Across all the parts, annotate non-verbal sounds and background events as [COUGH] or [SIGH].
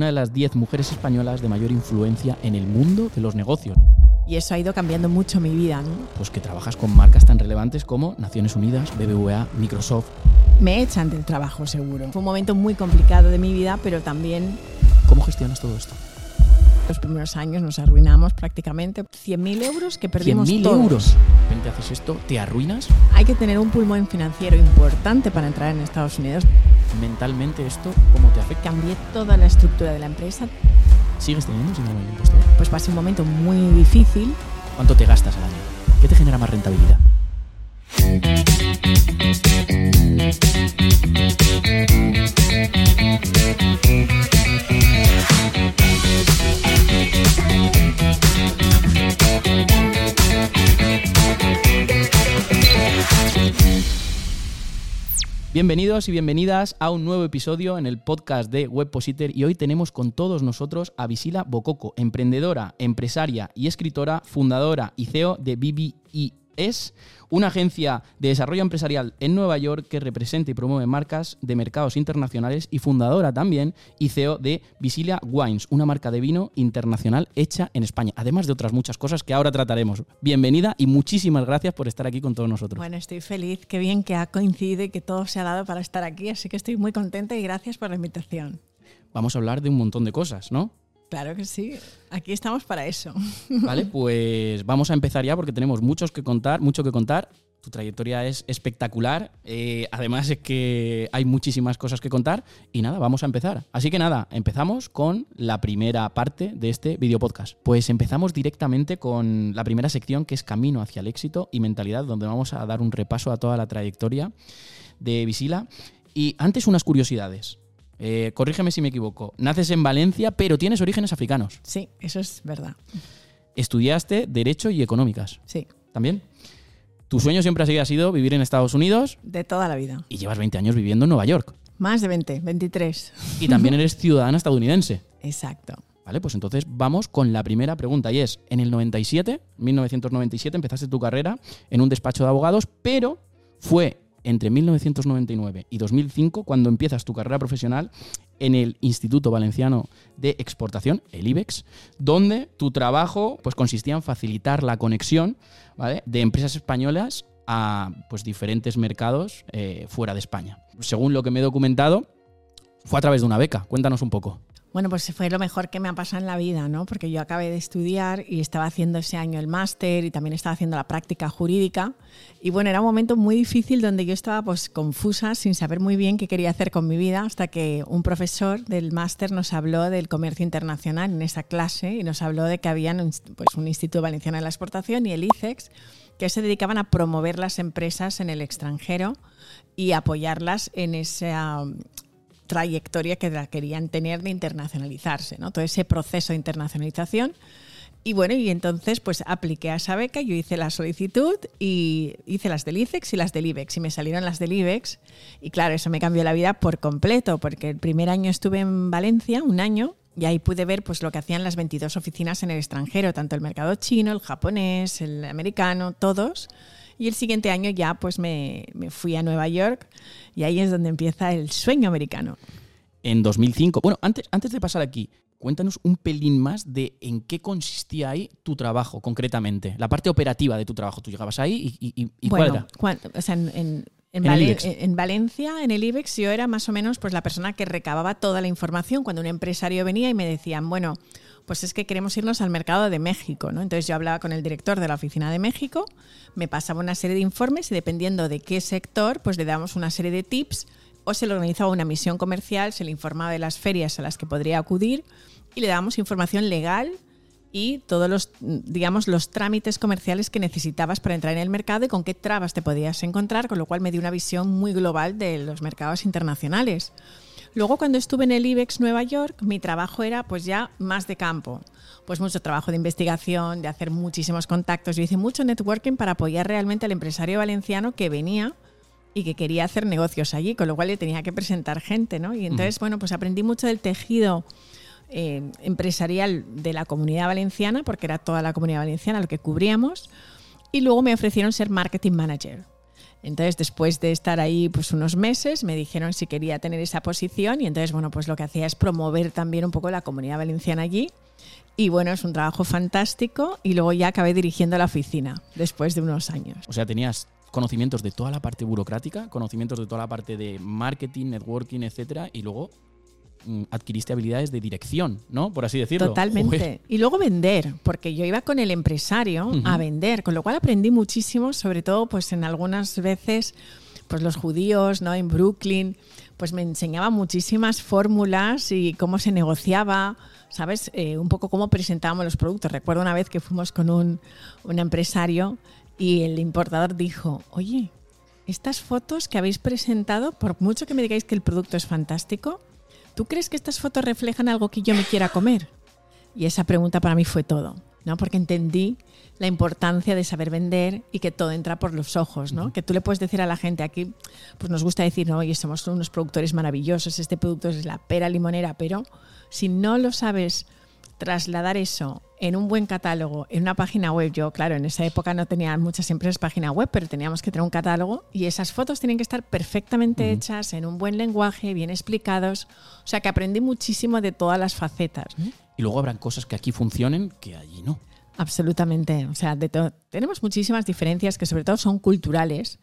una de las 10 mujeres españolas de mayor influencia en el mundo de los negocios. Y eso ha ido cambiando mucho mi vida, ¿no? Pues que trabajas con marcas tan relevantes como Naciones Unidas, BBVA, Microsoft. Me echan del trabajo, seguro. Fue un momento muy complicado de mi vida, pero también ¿Cómo gestionas todo esto? Los primeros años nos arruinamos prácticamente. 100.000 euros que perdimos 100.000 todos. euros. De repente haces esto, te arruinas. Hay que tener un pulmón financiero importante para entrar en Estados Unidos. Mentalmente esto, ¿cómo te afecta? Cambié toda la estructura de la empresa. ¿Sigues teniendo sin el impostor? Pues pasé un momento muy difícil. ¿Cuánto te gastas al año? ¿Qué te genera más rentabilidad? Bienvenidos y bienvenidas a un nuevo episodio en el podcast de Webpositor y hoy tenemos con todos nosotros a Visila Bococo, emprendedora, empresaria y escritora, fundadora y CEO de BBES, una agencia de desarrollo empresarial en Nueva York que representa y promueve marcas de mercados internacionales y fundadora también y CEO de Visilia Wines, una marca de vino internacional hecha en España, además de otras muchas cosas que ahora trataremos. Bienvenida y muchísimas gracias por estar aquí con todos nosotros. Bueno, estoy feliz. Qué bien que ha coincidido y que todo se ha dado para estar aquí. Así que estoy muy contenta y gracias por la invitación. Vamos a hablar de un montón de cosas, ¿no? Claro que sí. Aquí estamos para eso. [LAUGHS] Vale, pues vamos a empezar ya porque tenemos muchos que contar, mucho que contar. Tu trayectoria es espectacular. eh, además es que hay muchísimas cosas que contar. Y nada, vamos a empezar. Así que nada, empezamos con la primera parte de este video podcast. Pues empezamos directamente con la primera sección que es Camino hacia el éxito y mentalidad, donde vamos a dar un repaso a toda la trayectoria de Visila. Y antes unas curiosidades. Eh, corrígeme si me equivoco. Naces en Valencia, pero tienes orígenes africanos. Sí, eso es verdad. Estudiaste Derecho y Económicas. Sí, ¿También? Tu sueño siempre ha sido- vivir en Estados Unidos de toda la vida. y llevas 20 años viviendo en Nueva York. Más de 20, 23. Y también eres ciudadana estadounidense. [LAUGHS] Exacto. Vale, pues entonces vamos con la primera pregunta y es, en el 97, 1997, empezaste tu carrera en un despacho de abogados, pero fue entre 1999 y 2005 cuando empiezas tu carrera profesional en el Instituto Valenciano de Exportación, el IBEX, donde tu trabajo pues, consistía en facilitar la conexión de empresas españolas a pues, diferentes mercados eh, fuera de España. Según lo que me he documentado, fue a través de una beca. Cuéntanos un poco. Bueno, pues fue lo mejor que me ha pasado en la vida, ¿no? Porque yo acabé de estudiar y estaba haciendo ese año el máster y también estaba haciendo la práctica jurídica. Y bueno, era un momento muy difícil donde yo estaba pues confusa, sin saber muy bien qué quería hacer con mi vida, hasta que un profesor del máster nos habló del comercio internacional en esa clase y nos habló de que había pues, un Instituto Valenciano de la Exportación y el ICEX que se dedicaban a promover las empresas en el extranjero y apoyarlas en esa trayectoria que querían tener de internacionalizarse, ¿no? Todo ese proceso de internacionalización. Y bueno, y entonces pues apliqué a esa beca, yo hice la solicitud y hice las del ICEX y las del IBEX y me salieron las del IBEX y claro, eso me cambió la vida por completo porque el primer año estuve en Valencia, un año, y ahí pude ver pues lo que hacían las 22 oficinas en el extranjero, tanto el mercado chino, el japonés, el americano, todos. Y el siguiente año ya pues me, me fui a Nueva York y ahí es donde empieza el sueño americano. En 2005. Bueno, antes, antes de pasar aquí, cuéntanos un pelín más de en qué consistía ahí tu trabajo concretamente, la parte operativa de tu trabajo. Tú llegabas ahí y, y- y cuál era. cuan- o sea, en, en- en En Valen- Valencia, en el IBEX, yo era más o menos pues, la persona que recababa toda la información cuando un empresario venía y me decían, bueno, pues es que queremos irnos al mercado de México, ¿no? Entonces yo hablaba con el director de la oficina de México, me pasaba una serie de informes y dependiendo de qué sector, pues le dábamos una serie de tips o se le organizaba una misión comercial, se le informaba de las ferias a las que podría acudir y le dábamos información legal y todos los, digamos, los trámites comerciales que necesitabas para entrar en el mercado y con qué trabas te podías encontrar, con lo cual me dio una visión muy global de los mercados internacionales. Luego, cuando estuve en el IBEX Nueva York, mi trabajo era pues ya más de campo. Pues mucho trabajo de investigación, de hacer muchísimos contactos. Yo hice mucho networking para apoyar realmente al empresario valenciano que venía y que quería hacer negocios allí, con lo cual le tenía que presentar gente, ¿no? Y entonces, bueno, pues aprendí mucho del tejido eh, empresarial de la comunidad valenciana, porque era toda la comunidad valenciana lo que cubríamos, y luego me ofrecieron ser marketing manager. Entonces, después de estar ahí pues unos meses, me dijeron si quería tener esa posición y entonces, bueno, pues lo que hacía es promover también un poco la comunidad valenciana allí. Y bueno, es un trabajo fantástico y luego ya acabé dirigiendo la oficina después de unos años. O sea, tenías conocimientos de toda la parte burocrática, conocimientos de toda la parte de marketing, networking, etcétera, y luego adquiriste habilidades de dirección, ¿no? Por así decirlo. Totalmente. Joder. Y luego vender, porque yo iba con el empresario a vender, con lo cual aprendí muchísimo, sobre todo pues en algunas veces pues los judíos, ¿no? En Brooklyn, pues me enseñaban muchísimas fórmulas y cómo se negociaba, ¿sabes? Eh, un poco cómo presentábamos los productos. Recuerdo una vez que fuimos con un, un empresario y el importador dijo, oye, estas fotos que habéis presentado, por mucho que me digáis que el producto es fantástico, ¿tú crees que estas fotos reflejan algo que yo me quiera comer? Y esa pregunta para mí fue todo, ¿no? Porque entendí la importancia de saber vender y que todo entra por los ojos, ¿no? Que tú le puedes decir a la gente aquí, pues nos gusta decir, no, oye, somos unos productores maravillosos, este producto es la pera limonera, pero si no lo sabes trasladar eso en un buen catálogo, en una página web. Yo, claro, en esa época no tenía muchas empresas página web, pero teníamos que tener un catálogo y esas fotos tienen que estar perfectamente hechas, en un buen lenguaje, bien explicados. O sea que aprendí muchísimo de todas las facetas. Y luego habrán cosas que aquí funcionen que allí no. Absolutamente. O sea, de tenemos muchísimas diferencias que sobre todo son culturales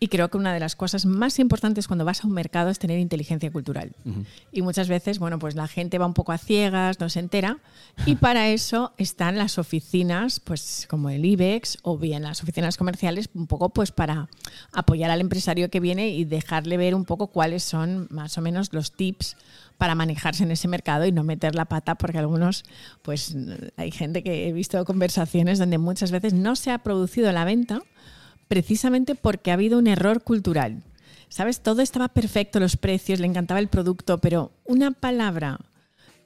y creo que una de las cosas más importantes cuando vas a un mercado es tener inteligencia cultural. Y muchas veces, bueno, pues la gente va un poco a ciegas, no se entera. Y [LAUGHS] para eso están las oficinas, pues como el IBEX o bien las oficinas comerciales, un poco pues para apoyar al empresario que viene y dejarle ver un poco cuáles son más o menos los tips para manejarse en ese mercado y no meter la pata, porque algunos, pues hay gente que he visto conversaciones donde muchas veces no se ha producido la venta precisamente porque ha habido un error cultural. ¿Sabes? Todo estaba perfecto, los precios, le encantaba el producto, pero una palabra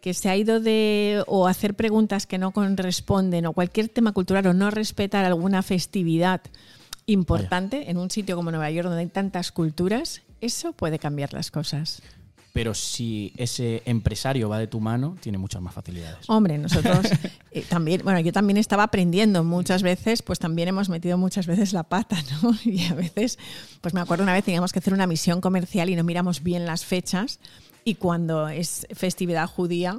que se ha ido de o hacer preguntas que no corresponden o cualquier tema cultural o no respetar alguna festividad importante en un sitio como Nueva York donde hay tantas culturas, eso puede cambiar las cosas. Pero si ese empresario va de tu mano, tiene muchas más facilidades. Hombre, nosotros [LAUGHS] eh, también, bueno, yo también estaba aprendiendo muchas veces, pues también hemos metido muchas veces la pata, [LAUGHS] ¿no? Y a veces, pues me acuerdo una vez teníamos que hacer una misión comercial y no miramos bien las fechas y cuando es festividad judía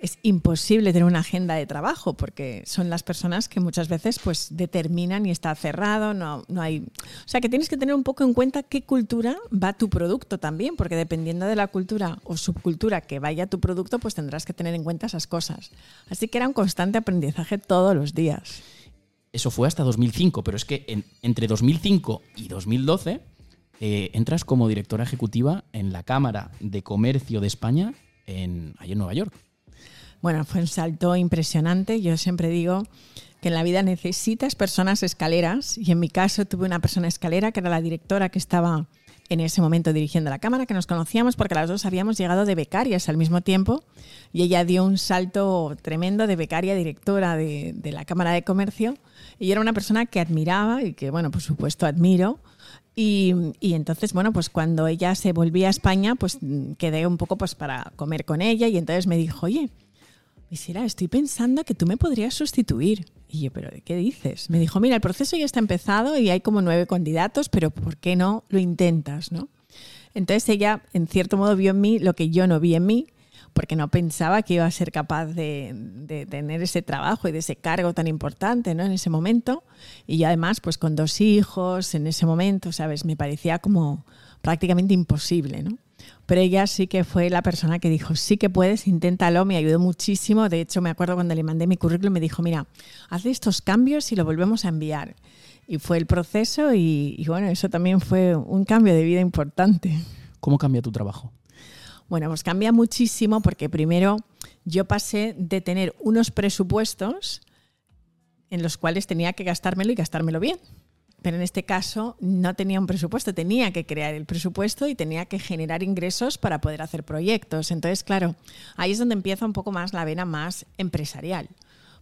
es imposible tener una agenda de trabajo porque son las personas que muchas veces pues determinan y está cerrado, no, no hay... O sea que tienes que tener un poco en cuenta qué cultura va tu producto también, porque dependiendo de la cultura o subcultura que vaya tu producto, pues tendrás que tener en cuenta esas cosas. Así que era un constante aprendizaje todos los días. Eso fue hasta 2005, pero es que en- entre 2005 y 2012 eh, entras como directora ejecutiva en la Cámara de Comercio de España en, ahí en Nueva York. Bueno, fue un salto impresionante. Yo siempre digo que en la vida necesitas personas escaleras y en mi caso tuve una persona escalera que era la directora que estaba en ese momento dirigiendo la cámara, que nos conocíamos porque las dos habíamos llegado de becarias al mismo tiempo y ella dio un salto tremendo de becaria directora de, de la Cámara de Comercio y era una persona que admiraba y que, bueno, por supuesto admiro. Y, y entonces, bueno, pues cuando ella se volvía a España, pues mm, quedé un poco pues para comer con ella y entonces me dijo, oye, Visera, estoy pensando que tú me podrías sustituir. Y yo, ¿pero de qué dices? Me dijo, mira, el proceso ya está empezado y hay como nueve candidatos, pero ¿por qué no lo intentas, no? Entonces ella, en cierto modo, vio en mí lo que yo no vi en mí, porque no pensaba que iba a ser capaz de, de tener ese trabajo y de ese cargo tan importante, ¿no? En ese momento. Y además, pues con dos hijos, en ese momento, ¿sabes? Me parecía como prácticamente imposible, ¿no? Pero ella sí que fue la persona que dijo, sí que puedes, inténtalo, me ayudó muchísimo. De hecho, me acuerdo cuando le mandé mi currículum, me dijo, mira, haz estos cambios y lo volvemos a enviar. Y fue el proceso y, y bueno, eso también fue un cambio de vida importante. ¿Cómo cambia tu trabajo? Bueno, pues cambia muchísimo porque primero yo pasé de tener unos presupuestos en los cuales tenía que gastármelo y gastármelo bien. Pero en este caso no tenía un presupuesto, tenía que crear el presupuesto y tenía que generar ingresos para poder hacer proyectos. Entonces, claro, ahí es donde empieza un poco más la vena más empresarial.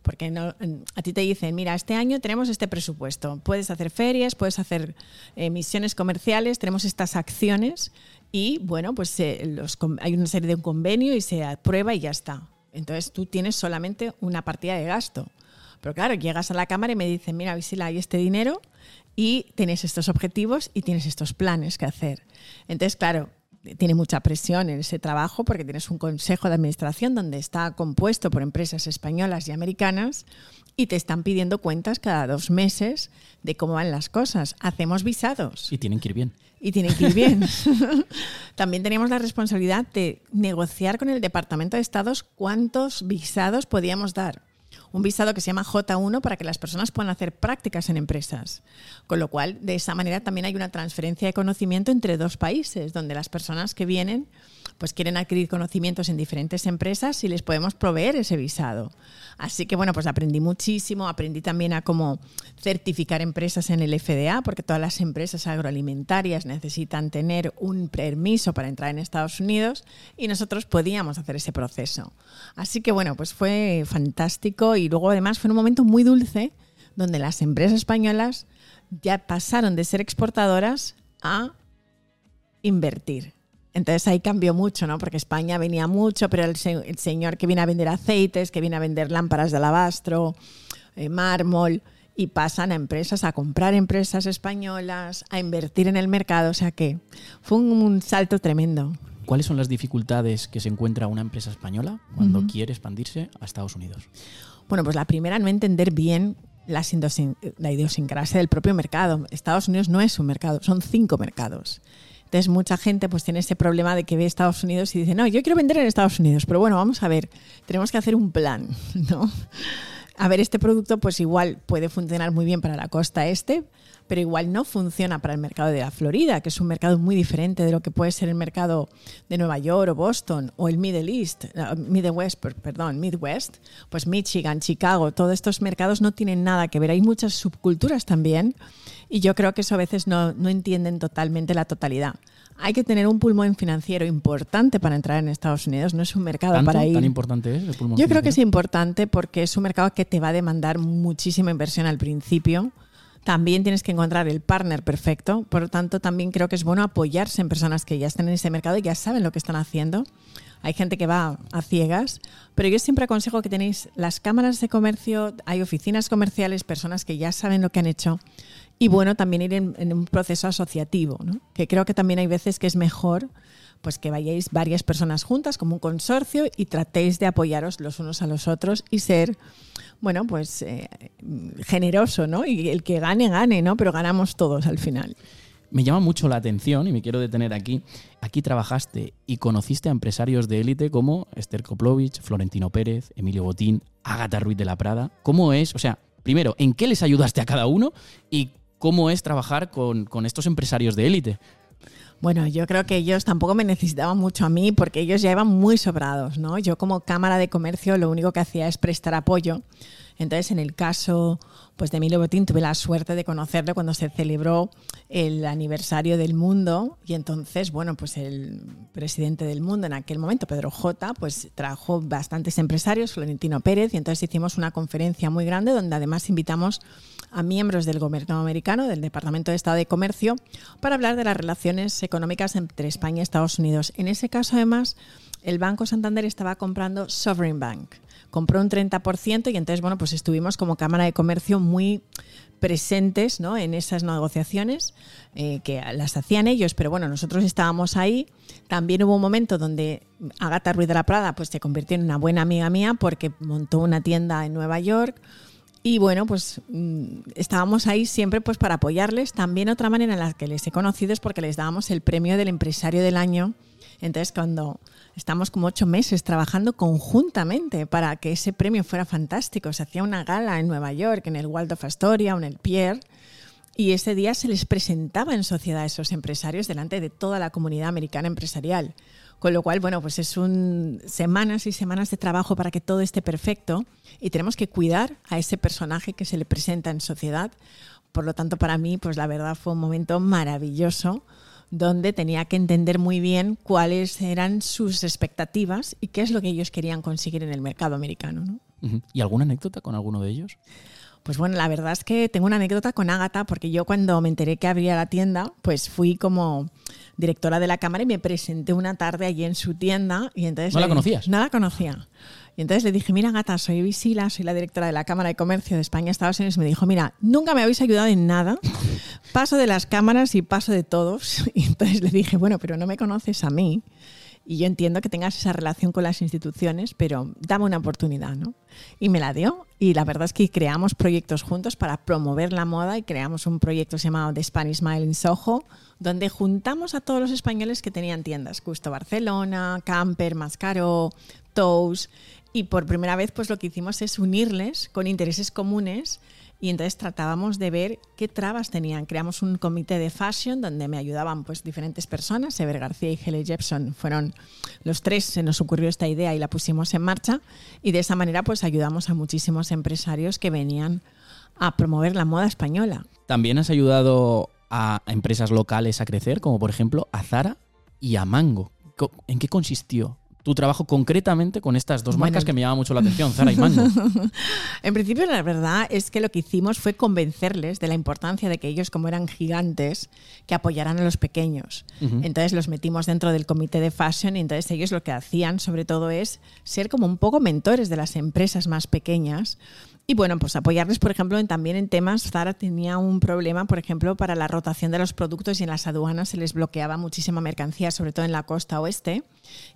Porque a ti te dicen, mira, este año tenemos este presupuesto, puedes hacer ferias, puedes hacer eh, misiones comerciales, tenemos estas acciones y bueno, pues eh, hay una serie de un convenio y se aprueba y ya está. Entonces tú tienes solamente una partida de gasto. Pero claro, llegas a la cámara y me dicen, mira, Visila, hay este dinero y tienes estos objetivos y tienes estos planes que hacer. Entonces, claro, tiene mucha presión en ese trabajo porque tienes un consejo de administración donde está compuesto por empresas españolas y americanas y te están pidiendo cuentas cada dos meses de cómo van las cosas. Hacemos visados. Y tienen que ir bien. Y tienen que ir bien. [LAUGHS] [LAUGHS] También teníamos la responsabilidad de negociar con el Departamento de Estados cuántos visados podíamos dar un visado que se llama J1 para que las personas puedan hacer prácticas en empresas. Con lo cual, de esa manera también hay una transferencia de conocimiento entre dos países, donde las personas que vienen pues quieren adquirir conocimientos en diferentes empresas y les podemos proveer ese visado. Así que bueno, pues aprendí muchísimo, aprendí también a cómo certificar empresas en el FDA, porque todas las empresas agroalimentarias necesitan tener un permiso para entrar en Estados Unidos y nosotros podíamos hacer ese proceso. Así que bueno, pues fue fantástico y luego además fue un momento muy dulce donde las empresas españolas ya pasaron de ser exportadoras a invertir. Entonces ahí cambió mucho, ¿no? Porque España venía mucho, pero el, señor que viene a vender aceites, que viene a vender lámparas de alabastro, eh, mármol, y pasan a empresas, a comprar empresas españolas, a invertir en el mercado. O sea que fue un, salto tremendo. ¿Cuáles son las dificultades que se encuentra una empresa española cuando quiere expandirse a Estados Unidos? Bueno, pues la primera, no entender bien la, la idiosincrasia del propio mercado. Estados Unidos no es un mercado, son cinco mercados. Entonces mucha gente pues tiene ese problema de que ve Estados Unidos y dice, no, yo quiero vender en Estados Unidos, pero bueno, vamos a ver, tenemos que hacer un plan, [LAUGHS] ¿no? A ver, este producto pues igual puede funcionar muy bien para la costa este, pero igual no funciona para el mercado de la Florida, que es un mercado muy diferente de lo que puede ser el mercado de Nueva York o Boston o el Middle East, Midwest, perdón, Midwest, pues Michigan, Chicago, todos estos mercados no tienen nada que ver. Hay muchas subculturas también y yo creo que eso a veces no, no entienden totalmente la totalidad hay que tener un pulmón financiero importante para entrar en Estados Unidos. No es un mercado para ir. ¿Tan importante es el pulmón Yo creo que es importante porque es un mercado que te va a demandar muchísima inversión al principio también tienes que encontrar el partner perfecto. Por lo tanto, también creo que es bueno apoyarse en personas que ya están en ese mercado y ya saben lo que están haciendo. Hay gente que va a ciegas, pero yo siempre aconsejo que tenéis las cámaras de comercio, hay oficinas comerciales, personas que ya saben lo que han hecho. Y bueno, también ir en, un proceso asociativo, que creo que también hay veces que es mejor pues que vayáis varias personas juntas como un consorcio y tratéis de apoyaros los unos a los otros y ser bueno, pues eh, generoso, ¿no? Y el que gane, gane, ¿no? Pero ganamos todos al final. Me llama mucho la atención y me quiero detener aquí. Aquí trabajaste y conociste a empresarios de élite como Esther Koplovich, Florentino Pérez, Emilio Botín, Ágata Ruiz de la Prada. ¿Cómo es? O sea, primero, ¿en qué les ayudaste a cada uno? Y cómo es trabajar con, con estos empresarios de élite. Bueno, yo creo que ellos tampoco me necesitaban mucho a mí porque ellos ya iban muy sobrados, ¿no? Yo como Cámara de Comercio lo único que hacía es prestar apoyo. Entonces, en el caso pues, de Emilio Botín, tuve la suerte de conocerlo cuando se celebró el aniversario del mundo y entonces, bueno, pues el presidente del mundo en aquel momento, Pedro J., pues trajo bastantes empresarios, Florentino Pérez, y entonces hicimos una conferencia muy grande donde además invitamos a miembros del gobierno americano, del Departamento de Estado de Comercio, para hablar de las relaciones económicas entre España y Estados Unidos. En ese caso, además, el Banco Santander estaba comprando Sovereign Bank. Compró un 30% y entonces, bueno, pues estuvimos como Cámara de Comercio muy presentes ¿no? en esas negociaciones eh, que las hacían ellos, pero bueno, nosotros estábamos ahí. También hubo un momento donde Agata Ruiz de la Prada pues, se convirtió en una buena amiga mía porque montó una tienda en Nueva York y bueno, pues mm, estábamos ahí siempre pues para apoyarles. También otra manera en la que les he conocido es porque les dábamos el premio del empresario del año. Entonces cuando estamos como ocho meses trabajando conjuntamente para que ese premio fuera fantástico, se hacía una gala en Nueva York, en el Waldorf Astoria o en el Pierre. Y ese día se les presentaba en sociedad a esos empresarios delante de toda la comunidad americana empresarial. Con lo cual, bueno, pues es un semanas y semanas de trabajo para que todo esté perfecto y tenemos que cuidar a ese personaje que se le presenta en sociedad. Por lo tanto, para mí, pues la verdad fue un momento maravilloso donde tenía que entender muy bien cuáles eran sus expectativas y qué es lo que ellos querían conseguir en el mercado americano. ¿no? ¿Y alguna anécdota con alguno de ellos? Pues bueno, la verdad es que tengo una anécdota con Ágata, porque yo cuando me enteré que abría la tienda, pues fui como directora de la cámara y me presenté una tarde allí en su tienda. Y entonces, ¿No la conocías? No la conocía. Y entonces le dije, mira gata, soy Visila, soy la directora de la Cámara de Comercio de España, Estados Unidos. Y me dijo, mira, nunca me habéis ayudado en nada. Paso de las cámaras y paso de todos. [LAUGHS] Y entonces le dije, bueno, pero no me conoces a mí. Y yo entiendo que tengas esa relación con las instituciones, pero dame una oportunidad, ¿no? Y me la dio. Y la verdad es que creamos proyectos juntos para promover la moda y creamos un proyecto llamado The Spanish Smile in Soho, donde juntamos a todos los españoles que tenían tiendas, Justo Barcelona, Camper, Mascaro, Toast. Y por primera vez, pues lo que hicimos es unirles con intereses comunes y entonces tratábamos de ver qué trabas tenían. Creamos un comité de fashion donde me ayudaban pues diferentes personas. Ever García y Hele Jepson fueron los tres, se nos ocurrió esta idea y la pusimos en marcha y de esa manera pues ayudamos a muchísimos empresarios que venían a promover la moda española. También has ayudado a empresas locales a crecer, como por ejemplo a Zara y a Mango. ¿En qué consistió tu trabajo concretamente con estas dos marcas que me llaman mucho la atención, Zara y Mango. [LAUGHS] en principio, la verdad es que lo que hicimos fue convencerles de la importancia de que ellos, como eran gigantes, que apoyaran a los pequeños. Entonces los metimos dentro del comité de fashion y entonces ellos lo que hacían, sobre todo, es ser como un poco mentores de las empresas más pequeñas y bueno, pues apoyarles, por ejemplo, en, también en temas. Zara tenía un problema, por ejemplo, para la rotación de los productos y en las aduanas se les bloqueaba muchísima mercancía, sobre todo en la costa oeste.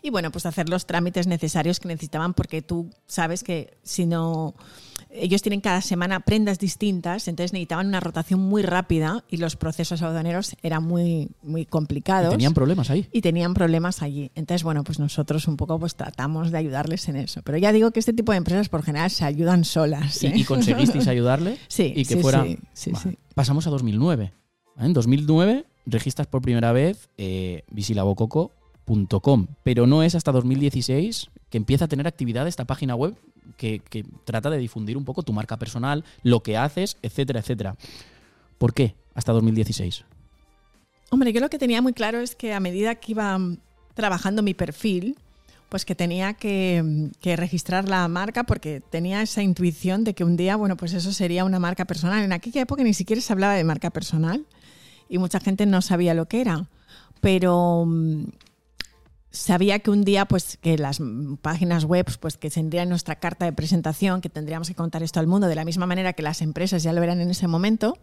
Y bueno, pues hacer los trámites necesarios que necesitaban, porque tú sabes que si no ellos tienen cada semana prendas distintas, entonces necesitaban una rotación muy rápida y los procesos aduaneros eran muy, muy complicados. ¿Y tenían problemas ahí. Y tenían problemas allí. Entonces, bueno, pues nosotros un poco pues tratamos de ayudarles en eso. Pero ya digo que este tipo de empresas por general se ayudan solas. ¿Y, ¿eh? conseguisteis ayudarle? [LAUGHS] Sí. Y que fuera... sí, sí, Pasamos a 2009. En 2009 registras por primera vez eh, visilabococo.com, pero no es hasta 2016 que empieza a tener actividad esta página web que, trata de difundir un poco tu marca personal, lo que haces, etcétera, etcétera. ¿Por qué hasta 2016? Hombre, yo lo que tenía muy claro es que a medida que iba trabajando mi perfil, pues que tenía que, que, registrar la marca porque tenía esa intuición de que un día, bueno, pues eso sería una marca personal. En aquella época ni siquiera se hablaba de marca personal y mucha gente no sabía lo que era. Pero sabía que un día pues que las páginas web pues que tendrían nuestra carta de presentación que tendríamos que contar esto al mundo de la misma manera que las empresas ya lo verán en ese momento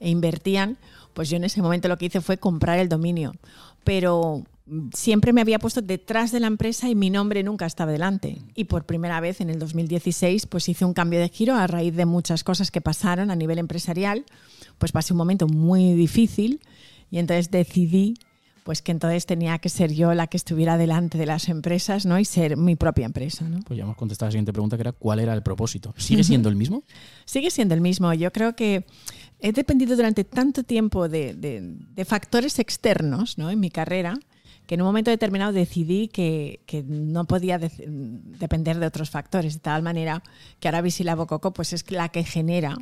e invertían pues yo en ese momento lo que hice fue comprar el dominio. Pero siempre me había puesto detrás de la empresa y mi nombre nunca estaba delante. Y por primera vez en el 2016 pues hice un cambio de giro a raíz de muchas cosas que pasaron a nivel empresarial. Pues pasé un momento muy difícil y entonces decidí pues que entonces tenía que ser yo la que estuviera delante de las empresas ¿no? y ser mi propia empresa. ¿no? Pues ya hemos contestado la siguiente pregunta, que era ¿cuál era el propósito? ¿Sigue siendo el mismo? [LAUGHS] Sigue siendo el mismo. Yo creo que he dependido durante tanto tiempo de, factores externos ¿no? en mi carrera que en un momento determinado decidí que, no podía depender de otros factores, de tal manera que ahora Visila Bococo pues es la que genera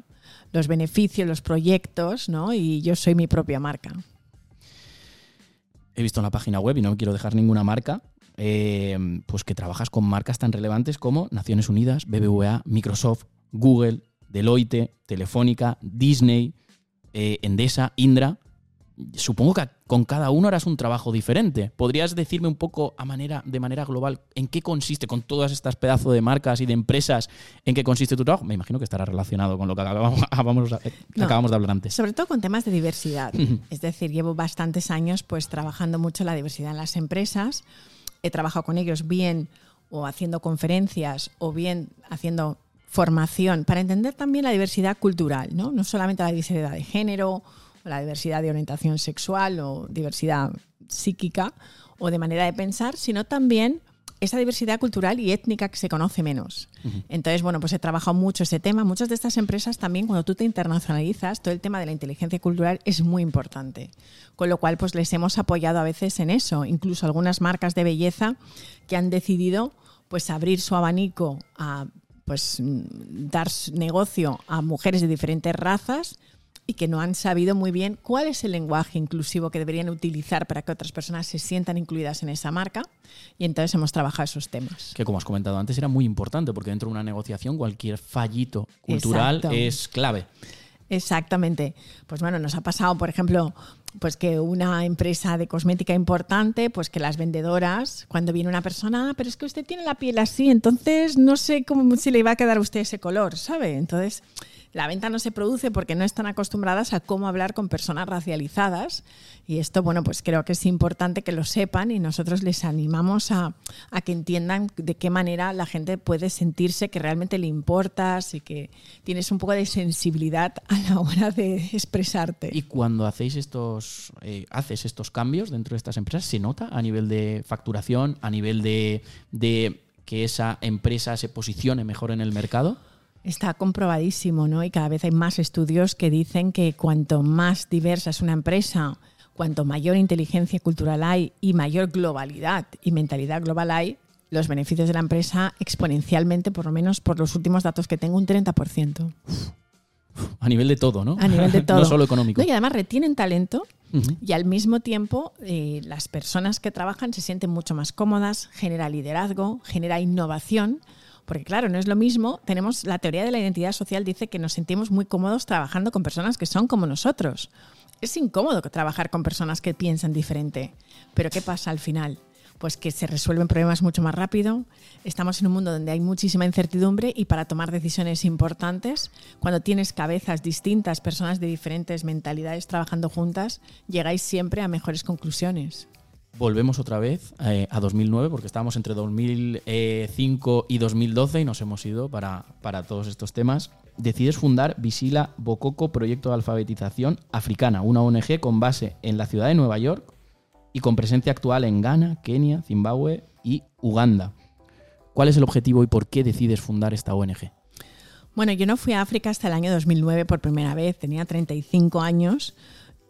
los beneficios, los proyectos, ¿no? y yo soy mi propia marca he visto en la página web y no quiero dejar ninguna marca, eh, pues que trabajas con marcas tan relevantes como Naciones Unidas, BBVA, Microsoft, Google, Deloitte, Telefónica, Disney, eh, Endesa, Indra. Supongo que con cada uno harás un trabajo diferente. ¿Podrías decirme un poco a manera, de manera global en qué consiste, con todas estas pedazos de marcas y de empresas, en qué consiste tu trabajo? Me imagino que estará relacionado con lo que acabamos, [LAUGHS] acabamos de hablar antes. Sobre todo con temas de diversidad. es decir, llevo bastantes años pues trabajando mucho la diversidad en las empresas. He trabajado con ellos bien o haciendo conferencias o bien haciendo formación para entender también la diversidad cultural, ¿no? No solamente la diversidad de género la diversidad de orientación sexual o diversidad psíquica o de manera de pensar, sino también esa diversidad cultural y étnica que se conoce menos. Entonces, bueno, pues he trabajado mucho ese tema. Muchas de estas empresas también, cuando tú te internacionalizas, todo el tema de la inteligencia cultural es muy importante. Con lo cual, pues les hemos apoyado a veces en eso. Incluso algunas marcas de belleza que han decidido pues abrir su abanico a pues dar negocio a mujeres de diferentes razas y que no han sabido muy bien cuál es el lenguaje inclusivo que deberían utilizar para que otras personas se sientan incluidas en esa marca. Y entonces hemos trabajado esos temas. Que como has comentado antes era muy importante porque dentro de una negociación cualquier fallito cultural es clave. Exactamente. Pues bueno, nos ha pasado, por ejemplo, pues que una empresa de cosmética importante, pues que las vendedoras, cuando viene una persona, "Ah, pero es que usted tiene la piel así, entonces no sé cómo si le va a quedar a usted ese color, ¿sabe? Entonces, la venta no se produce porque no están acostumbradas a cómo hablar con personas racializadas. Y esto, bueno, pues creo que es importante que lo sepan y nosotros les animamos a, que entiendan de qué manera la gente puede sentirse que realmente le importas y que tienes un poco de sensibilidad a la hora de expresarte. Y cuando hacéis estos, eh, haces estos cambios dentro de estas empresas, ¿se nota a nivel de facturación, a nivel de, de que esa empresa se posicione mejor en el mercado? Está comprobadísimo, ¿no? Y cada vez hay más estudios que dicen que cuanto más diversa es una empresa, cuanto mayor inteligencia cultural hay y mayor globalidad y mentalidad global hay, los beneficios de la empresa exponencialmente, por lo menos por los últimos datos que tengo, un 30%. A nivel de todo, ¿no? A nivel de [LAUGHS] todo. no solo económico. No, y además retienen talento y al mismo tiempo eh, las personas que trabajan se sienten mucho más cómodas, genera liderazgo, genera innovación. Porque claro, no es lo mismo, tenemos la teoría de la identidad social dice que nos sentimos muy cómodos trabajando con personas que son como nosotros. Es incómodo trabajar con personas que piensan diferente. Pero ¿qué pasa al final? Pues que se resuelven problemas mucho más rápido. Estamos en un mundo donde hay muchísima incertidumbre y para tomar decisiones importantes, cuando tienes cabezas distintas, personas de diferentes mentalidades trabajando juntas, llegáis siempre a mejores conclusiones. Volvemos otra vez eh, a 2009 porque estábamos entre 2005 y 2012 y nos hemos ido para, para todos estos temas. Decides fundar Visila Bococo Proyecto de Alfabetización Africana, una ONG con base en la ciudad de Nueva York y con presencia actual en Ghana, Kenia, Zimbabue y Uganda. ¿Cuál es el objetivo y por qué decides fundar esta ONG? Bueno, yo no fui a África hasta el año 2009 por primera vez, tenía 35 años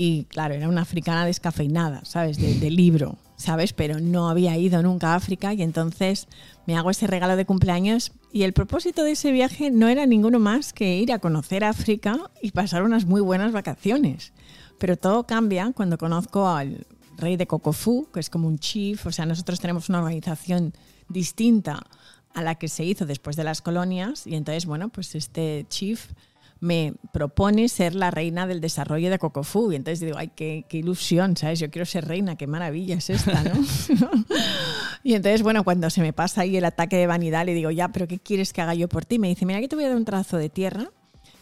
y claro, era una africana descafeinada, ¿sabes? De, libro, ¿sabes? Pero no había ido nunca a África y entonces me hago ese regalo de cumpleaños y el propósito de ese viaje no era ninguno más que ir a conocer África y pasar unas muy buenas vacaciones. Pero todo cambia cuando conozco al rey de Cocofú, que es como un chief, o sea, nosotros tenemos una organización distinta a la que se hizo después de las colonias y entonces, bueno, pues este chief me propone ser la reina del desarrollo de Cocofú y entonces digo, ay, qué, qué ilusión, ¿sabes? Yo quiero ser reina, qué maravilla es esta, ¿no? [LAUGHS] y entonces, bueno, cuando se me pasa ahí el ataque de vanidad, le digo, ya, pero ¿qué quieres que haga yo por ti? Me dice, mira, aquí te voy a dar un trazo de tierra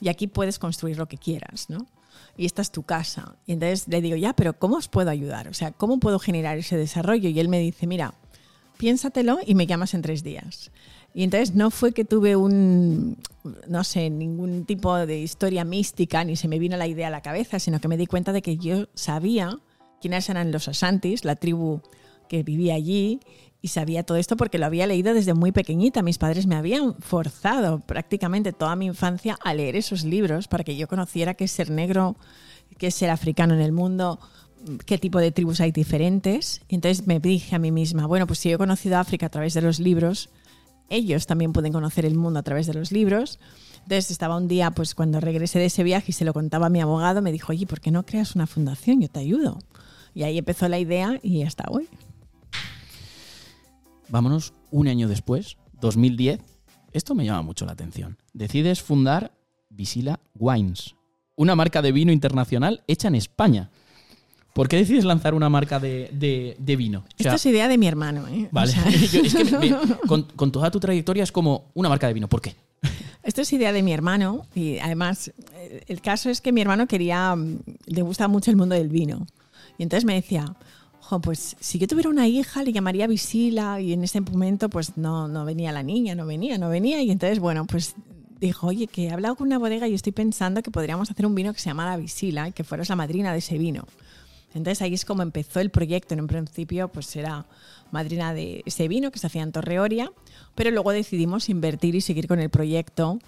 y aquí puedes construir lo que quieras, ¿no? Y esta es tu casa. Y entonces le digo, ya, pero ¿cómo os puedo ayudar? O sea, ¿cómo puedo generar ese desarrollo? Y él me dice, mira, piénsatelo y me llamas en tres días. Y entonces no fue que tuve un, no sé, ningún tipo de historia mística, ni se me vino la idea a la cabeza, sino que me di cuenta de que yo sabía quiénes eran los Asantis, la tribu que vivía allí, y sabía todo esto porque lo había leído desde muy pequeñita. Mis padres me habían forzado prácticamente toda mi infancia a leer esos libros para que yo conociera qué es ser negro, qué es ser africano en el mundo, qué tipo de tribus hay diferentes. Y entonces me dije a mí misma, bueno, pues si yo he conocido África a través de los libros, ellos también pueden conocer el mundo a través de los libros. Entonces estaba un día, pues cuando regresé de ese viaje y se lo contaba a mi abogado, me dijo, oye, ¿por qué no creas una fundación? Yo te ayudo. Y ahí empezó la idea y hasta hoy. Vámonos un año después, 2010. Esto me llama mucho la atención. Decides fundar Visila Wines, una marca de vino internacional hecha en España. ¿Por qué decides lanzar una marca de, de- de vino? O sea, Esta es idea de mi hermano. ¿eh? O Vale. sea, [LAUGHS] Yo- es que me- [LAUGHS] con, con toda tu trayectoria es como una marca de vino. ¿Por qué? Esto es idea de mi hermano y además eh, el caso es que mi hermano quería, mm, le gusta mucho el mundo del vino. Y entonces me decía, "Jo, pues si yo tuviera una hija le llamaría Visila y en ese momento pues no, no venía la niña, no venía, no venía. Y entonces bueno, pues dijo, oye, que he hablado con una bodega y estoy pensando que podríamos hacer un vino que se llamara Visila y que fueras la madrina de ese vino. Entonces ahí es como empezó el proyecto. En un principio pues era madrina de ese vino que se hacía en Torreoria, pero luego decidimos invertir y seguir con el proyecto.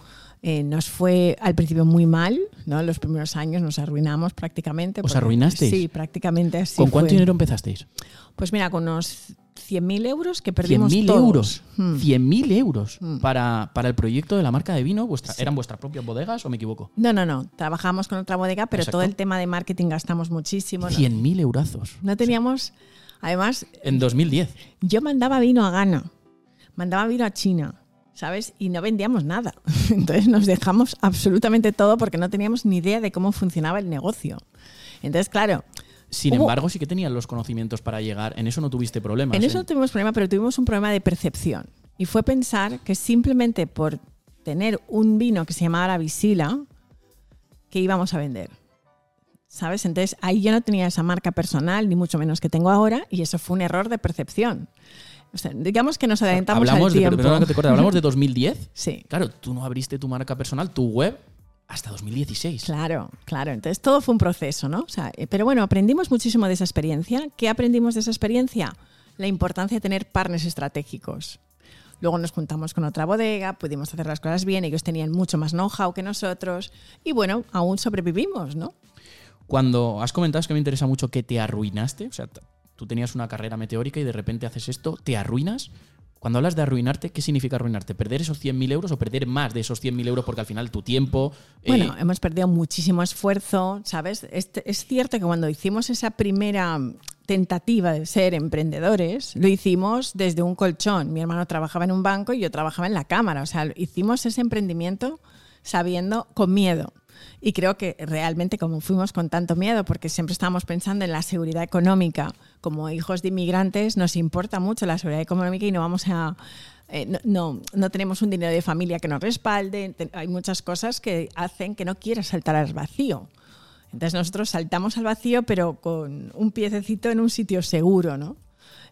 Eh, nos fue al principio muy mal, ¿no? Los primeros años nos arruinamos prácticamente. ¿Os porque- arruinasteis? Sí, prácticamente así. ¿Con cuánto fue. dinero empezasteis? Pues mira, con unos 100.000 euros que perdimos 100.000 todos. euros. Hmm. 100.000 euros Hmm. para, para el proyecto de la marca de vino. Vuestra- ¿Eran vuestras propias bodegas o me equivoco? No, no, no. Trabajamos con otra bodega, pero Exacto. todo el tema de marketing gastamos muchísimo. No, 100.000 eurazos. no teníamos. Además, En 2010. yo mandaba vino a Ghana, mandaba vino a China, ¿sabes? Y no vendíamos nada. [LAUGHS] Entonces nos dejamos absolutamente todo porque no teníamos ni idea de cómo funcionaba el negocio. Entonces, claro. Sin embargo, sí que tenían los conocimientos para llegar. En eso no tuviste problemas. En eso no tuvimos problema, pero tuvimos un problema de percepción. Y fue pensar que simplemente por tener un vino que se llamaba Visila, que íbamos a vender. ¿Sabes? Entonces ahí yo no tenía esa marca personal, ni mucho menos que tengo ahora, y eso fue un error de percepción. digamos que nos adelantamos hablamos al tiempo. De, que te ¿Hablamos de 2010? [LAUGHS] Sí. Claro, tú no abriste tu marca personal, tu web, hasta 2016. Claro, claro. Entonces todo fue un proceso, ¿no? O sea, eh, pero bueno, aprendimos muchísimo de esa experiencia. ¿Qué aprendimos de esa experiencia? La importancia de tener partners estratégicos. Luego nos juntamos con otra bodega, pudimos hacer las cosas bien, ellos tenían mucho más know-how que nosotros y bueno, aún sobrevivimos, ¿no? Cuando has comentado es que me interesa mucho que te arruinaste, o sea, tú tenías una carrera meteórica y de repente haces esto, te arruinas. Cuando hablas de arruinarte, ¿qué significa arruinarte? ¿Perder esos 100.000 euros o perder más de esos 100.000 euros porque al final tu tiempo... Bueno, eh, hemos perdido muchísimo esfuerzo, ¿sabes? Es, es, cierto que cuando hicimos esa primera tentativa de ser emprendedores, lo hicimos desde un colchón. Mi hermano trabajaba en un banco y yo trabajaba en la cámara. O sea, hicimos ese emprendimiento sabiendo, con miedo. Y creo que realmente como fuimos con tanto miedo, porque siempre estábamos pensando en la seguridad económica, como hijos de inmigrantes nos importa mucho la seguridad económica y no vamos a... Eh, no, no, tenemos un dinero de familia que nos respalde, hay muchas cosas que hacen que no quieras saltar al vacío. Entonces nosotros saltamos al vacío, pero con un piececito en un sitio seguro, ¿no?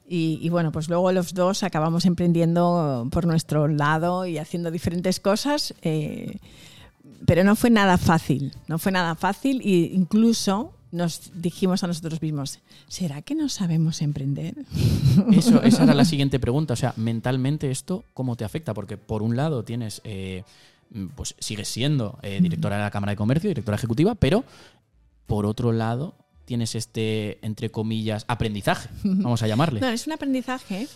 Y, bueno, pues luego los dos acabamos emprendiendo por nuestro lado y haciendo diferentes cosas, eh, pero no fue nada fácil, no fue nada fácil e incluso nos dijimos a nosotros mismos, ¿será que no sabemos emprender? [LAUGHS] Eso, esa era la [LAUGHS] siguiente pregunta, o sea, mentalmente esto, ¿cómo te afecta? Porque por un lado tienes... Eh, pues sigues siendo eh, directora de la Cámara de Comercio, directora ejecutiva, pero por otro lado, tienes este, entre comillas, aprendizaje, vamos a llamarle. No, es un aprendizaje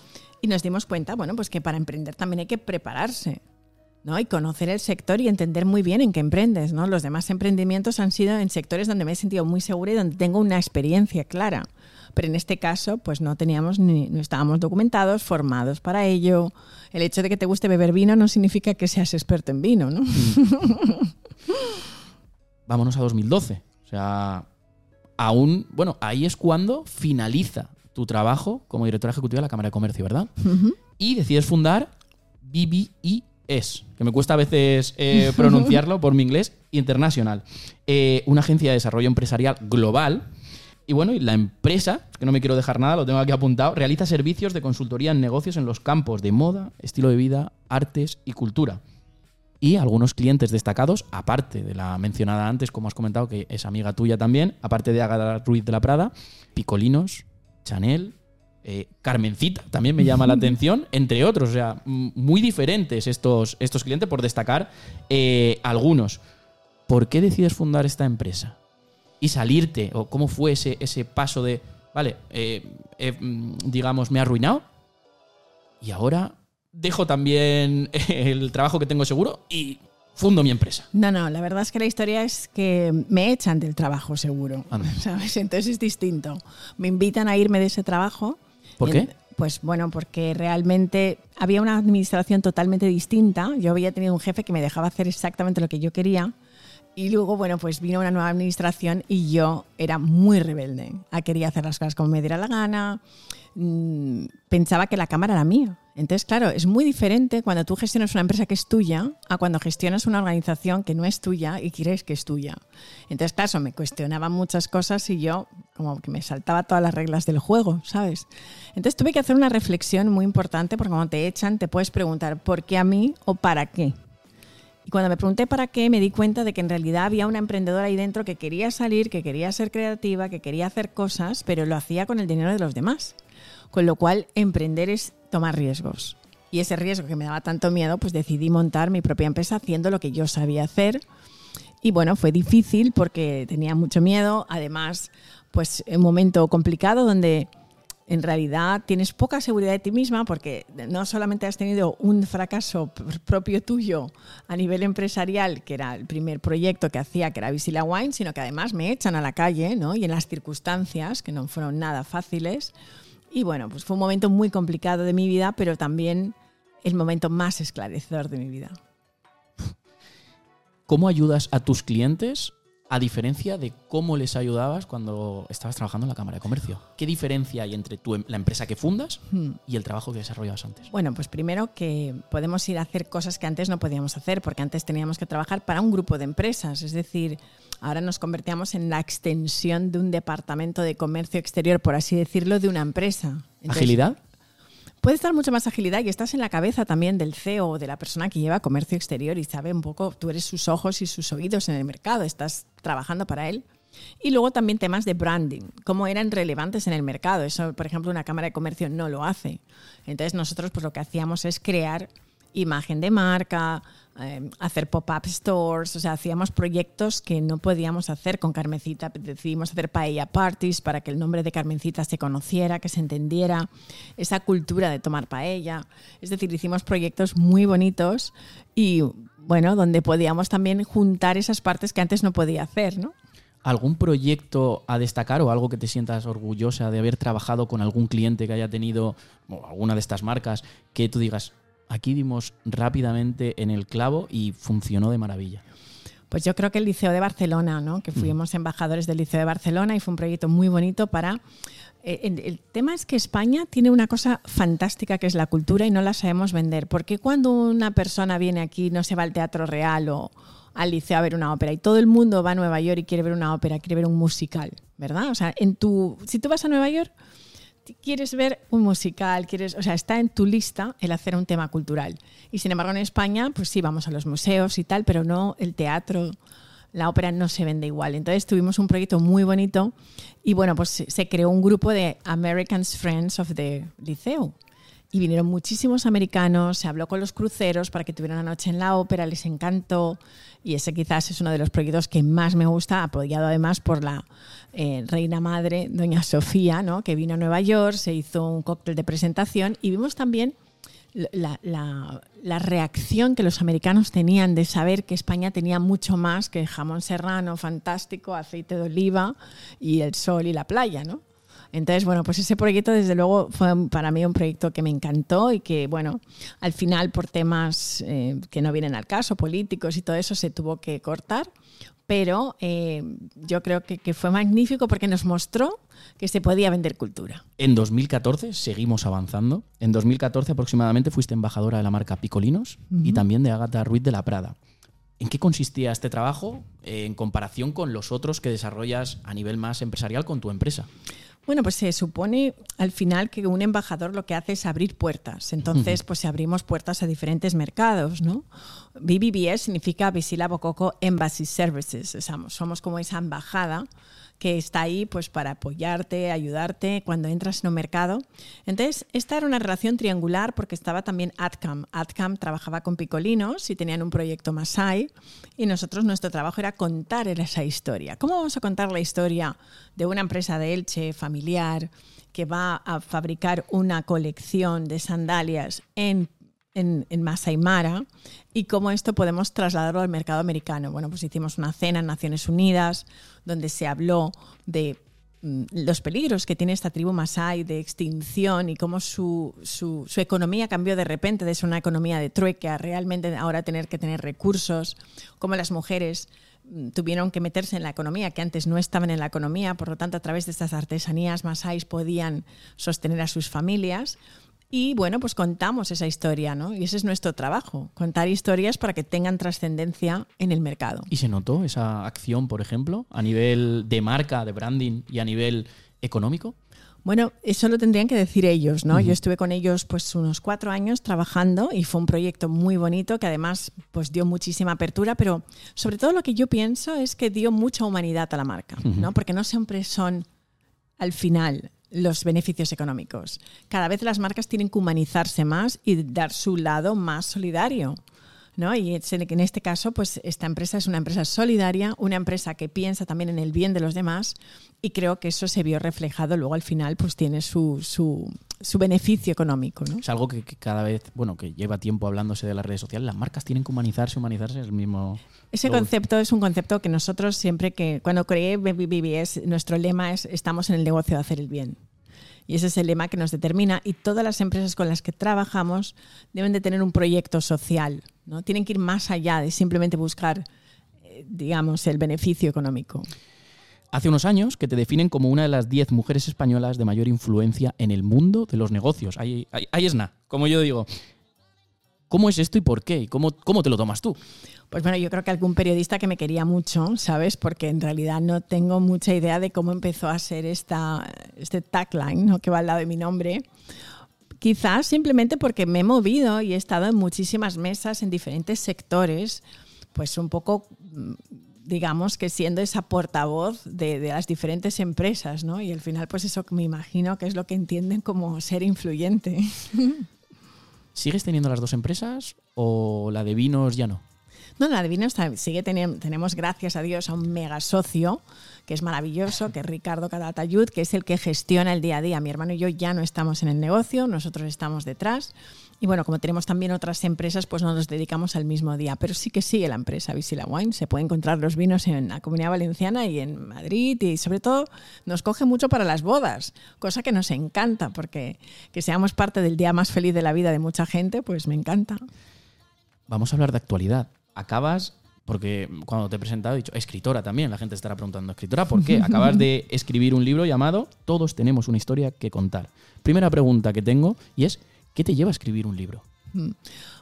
y nos dimos cuenta, bueno, pues que para emprender también hay que prepararse. ¿No? Y conocer el sector y entender muy bien en qué emprendes, ¿no? Los demás emprendimientos han sido en sectores donde me he sentido muy segura y donde tengo una experiencia clara. Pero en este caso, pues no teníamos ni, no estábamos documentados, formados para ello. El hecho de que te guste beber vino no significa que seas experto en vino, ¿no? [LAUGHS] Vámonos a 2012. O sea, aún, bueno, ahí es cuando finaliza tu trabajo como directora ejecutiva de la Cámara de Comercio, ¿verdad? Y decides fundar BBIS, que me cuesta a veces eh, [LAUGHS] pronunciarlo por mi inglés, International, eh, una agencia de desarrollo empresarial global. Y bueno, y la empresa, que no me quiero dejar nada, lo tengo aquí apuntado, realiza servicios de consultoría en negocios en los campos de moda, estilo de vida, artes y cultura y algunos clientes destacados, aparte de la mencionada antes, como has comentado, que es amiga tuya también, aparte de Agatha Ruiz de la Prada, Picolinos, Chanel, eh, Carmencita, también me llama la [LAUGHS] atención, entre otros, o sea, muy diferentes estos, estos clientes, por destacar eh, algunos. ¿Por qué decides fundar esta empresa? Y salirte, o cómo fue ese, ese paso de, vale, eh, mm, digamos, me ha arruinado, y ahora dejo también [LAUGHS] el trabajo que tengo seguro y fundo mi empresa. No, no, la verdad es que la historia es que me echan del trabajo seguro. [LAUGHS] ¿sabes? Entonces es distinto. Me invitan a irme de ese trabajo. ¿Por qué? Pues bueno, porque realmente había una administración totalmente distinta. Yo había tenido un jefe que me dejaba hacer exactamente lo que yo quería. Y luego, bueno, pues vino una nueva administración y yo era muy rebelde. Quería hacer las cosas como me diera la gana. Mm, pensaba que la cámara era mía. Entonces, claro, es muy diferente cuando tú gestionas una empresa que es tuya a cuando gestionas una organización que no es tuya y quieres que es tuya. Entonces, claro, me cuestionaba muchas cosas y yo como que me saltaba todas las reglas del juego, ¿sabes? Entonces tuve que hacer una reflexión muy importante porque cuando te echan te puedes preguntar ¿por qué a mí o para qué? Y cuando me pregunté para qué, me di cuenta de que en realidad había una emprendedora ahí dentro que quería salir, que quería ser creativa, que quería hacer cosas, pero lo hacía con el dinero de los demás. Con lo cual, emprender es tomar riesgos. Y ese riesgo que me daba tanto miedo, pues decidí montar mi propia empresa haciendo lo que yo sabía hacer. Y bueno, fue difícil porque tenía mucho miedo. Además, pues un momento complicado donde en realidad tienes poca seguridad de ti misma porque no solamente has tenido un fracaso propio tuyo a nivel empresarial, que era el primer proyecto que hacía, que era Visila Wine, sino que además me echan a la calle, ¿no? Y en las circunstancias, que no fueron nada fáciles. Y bueno, pues fue un momento muy complicado de mi vida, pero también el momento más esclarecedor de mi vida. ¿Cómo ayudas a tus clientes a diferencia de cómo les ayudabas cuando estabas trabajando en la Cámara de Comercio? ¿Qué diferencia hay entre tu, em, la empresa que fundas Hmm. y el trabajo que desarrollabas antes? Bueno, pues primero que podemos ir a hacer cosas que antes no podíamos hacer, porque antes teníamos que trabajar para un grupo de empresas, es decir, ahora nos convertíamos en la extensión de un departamento de comercio exterior, por así decirlo, de una empresa. Entonces, ¿Agilidad? Puede estar mucho más agilidad y estás en la cabeza también del CEO o de la persona que lleva comercio exterior y sabe un poco, tú eres sus ojos y sus oídos en el mercado, estás trabajando para él. Y luego también temas de branding, cómo eran relevantes en el mercado. Eso, por ejemplo, una cámara de comercio no lo hace. Entonces nosotros pues lo que hacíamos es crear imagen de marca, eh, hacer pop-up stores, o sea, hacíamos proyectos que no podíamos hacer con Carmencita. Decidimos hacer paella parties para que el nombre de Carmencita se conociera, que se entendiera, esa cultura de tomar paella. Es decir, hicimos proyectos muy bonitos y, bueno, donde podíamos también juntar esas partes que antes no podía hacer, ¿no? ¿Algún proyecto a destacar o algo que te sientas orgullosa de haber trabajado con algún cliente que haya tenido alguna de estas marcas que tú digas, aquí dimos rápidamente en el clavo y funcionó de maravilla? Pues yo creo que el Liceo de Barcelona, ¿no? que fuimos embajadores del Liceo de Barcelona y fue un proyecto muy bonito para... eh, el, el tema es que España tiene una cosa fantástica que es la cultura y no la sabemos vender. Porque cuando una persona viene aquí no se va al Teatro Real o al liceo a ver una ópera y todo el mundo va a Nueva York y quiere ver una ópera, quiere ver un musical, ¿verdad? O sea, en tu, si tú vas a Nueva York quieres ver un musical, quieres, o sea, está en tu lista el hacer un tema cultural. Y sin embargo en España, pues sí, vamos a los museos y tal, pero no el teatro, la ópera no se vende igual. Entonces tuvimos un proyecto muy bonito y bueno, pues se- creó un grupo de Americans Friends of the Liceo. Y vinieron muchísimos americanos, se habló con los cruceros para que tuvieran una noche en la ópera, les encantó. Y ese quizás es uno de los proyectos que más me gusta, apoyado además por la eh, reina madre, doña Sofía, ¿no? que vino a Nueva York, se hizo un cóctel de presentación y vimos también la, la- la reacción que los americanos tenían de saber que España tenía mucho más que jamón serrano fantástico, aceite de oliva y el sol y la playa, ¿no? Entonces, bueno, pues ese proyecto desde luego fue para mí un proyecto que me encantó y que, bueno, al final por temas eh, que no vienen al caso, políticos y todo eso, se tuvo que cortar. Pero eh, yo creo que, que fue magnífico porque nos mostró que se podía vender cultura. En 2014 seguimos avanzando. En 2014 aproximadamente fuiste embajadora de la marca Picolinos y también de Agatha Ruiz de la Prada. ¿En qué consistía este trabajo eh, en comparación con los otros que desarrollas a nivel más empresarial con tu empresa? Bueno, pues se supone al final que un embajador lo que hace es abrir puertas. Entonces, pues abrimos puertas a diferentes mercados, ¿no? BBBS significa Visila Bococo Embassy Services. Somos como esa embajada que está ahí pues para apoyarte, ayudarte cuando entras en un mercado. Entonces, esta era una relación triangular porque estaba también AdCam. AdCam trabajaba con Picolinos y tenían un proyecto Masai y nosotros nuestro trabajo era contar esa historia. ¿Cómo vamos a contar la historia de una empresa de Elche familiar que va a fabricar una colección de sandalias en en, en Masai Mara y cómo esto podemos trasladarlo al mercado americano. Bueno, pues hicimos una cena en Naciones Unidas donde se habló de mm, los peligros que tiene esta tribu Masai de extinción y cómo su, su, su economía cambió de repente de ser una economía de trueque a realmente ahora tener que tener recursos, cómo las mujeres mm, tuvieron que meterse en la economía, que antes no estaban en la economía, por lo tanto a través de estas artesanías masáis podían sostener a sus familias. Y bueno, pues contamos esa historia, ¿no? Y ese es nuestro trabajo, contar historias para que tengan trascendencia en el mercado. ¿Y se notó esa acción, por ejemplo, a nivel de marca, de branding y a nivel económico? Bueno, eso lo tendrían que decir ellos, ¿no? Yo estuve con ellos pues unos cuatro años trabajando y fue un proyecto muy bonito que además pues dio muchísima apertura, pero sobre todo lo que yo pienso es que dio mucha humanidad a la marca, ¿no? Porque no siempre son al final los beneficios económicos. Cada vez las marcas tienen que humanizarse más y dar su lado más solidario. ¿no? Y en este caso, pues esta empresa es una empresa solidaria, una empresa que piensa también en el bien de los demás y creo que eso se vio reflejado luego al final, pues tiene su, su, su beneficio económico. ¿no? Es algo que, que cada vez, bueno, que lleva tiempo hablándose de las redes sociales. Las marcas tienen que humanizarse, humanizarse es el mismo. Ese lo- concepto es un concepto que nosotros siempre que, cuando creé BBBS, nuestro lema es estamos en el negocio de hacer el bien. Y ese es el lema que nos determina y todas las empresas con las que trabajamos deben de tener un proyecto social, ¿no? Tienen que ir más allá de simplemente buscar, eh, digamos, el beneficio económico. Hace unos años que te definen como una de las 10 mujeres españolas de mayor influencia en el mundo de los negocios. Ahí, ahí, es nada, como yo digo. ¿Cómo es esto y por qué? ¿Cómo, ¿Cómo te lo tomas tú? Pues bueno, yo creo que algún periodista que me quería mucho, ¿sabes? Porque en realidad no tengo mucha idea de cómo empezó a ser esta, este tagline ¿no? que va al lado de mi nombre. Quizás simplemente porque me he movido y he estado en muchísimas mesas en diferentes sectores, pues un poco, digamos que siendo esa portavoz de, de las diferentes empresas, ¿no? Y al final, pues eso me imagino que es lo que entienden como ser influyente. [LAUGHS] ¿Sigues teniendo las dos empresas o la de vinos ya no? No, la de vinos sigue teniendo, tenemos gracias a Dios a un mega socio que es maravilloso, que es Ricardo Calatayud, que es el que gestiona el día a día. Mi hermano y yo ya no estamos en el negocio, nosotros estamos detrás. Y bueno, como tenemos también otras empresas, pues no nos dedicamos al mismo día. Pero sí que sigue la empresa Visila Wine. Se puede encontrar los vinos en la Comunidad Valenciana y en Madrid. Y sobre todo nos coge mucho para las bodas, cosa que nos encanta, porque que seamos parte del día más feliz de la vida de mucha gente, pues me encanta. Vamos a hablar de actualidad acabas, porque cuando te he presentado he dicho, escritora también, la gente estará preguntando, ¿escritora por qué? [LAUGHS] Acabas de escribir un libro llamado Todos tenemos una historia que contar. Primera pregunta que tengo y es, ¿qué te lleva a escribir un libro? Mm.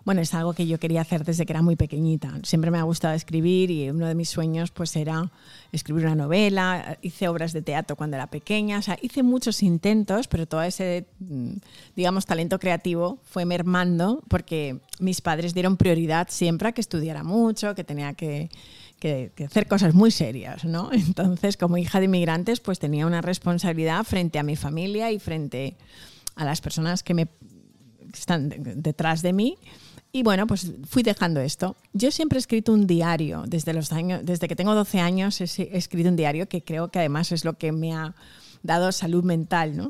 Bueno, es algo que yo quería hacer desde que era muy pequeñita. Siempre me ha gustado escribir y uno de mis sueños pues era escribir una novela. Hice obras de teatro cuando era pequeña. O sea, hice muchos intentos, pero todo ese, mm, digamos, talento creativo fue mermando porque mis padres dieron prioridad siempre a que estudiara mucho, que tenía que, que, que, hacer cosas muy serias, ¿no? [LAUGHS] Entonces, como hija de inmigrantes, pues tenía una responsabilidad frente a mi familia y frente a las personas que me están detrás de mí. Y bueno, pues fui dejando esto. Yo siempre he escrito un diario, desde, los años, desde que tengo 12 años he escrito un diario que creo que además es lo que me ha dado salud mental, ¿no?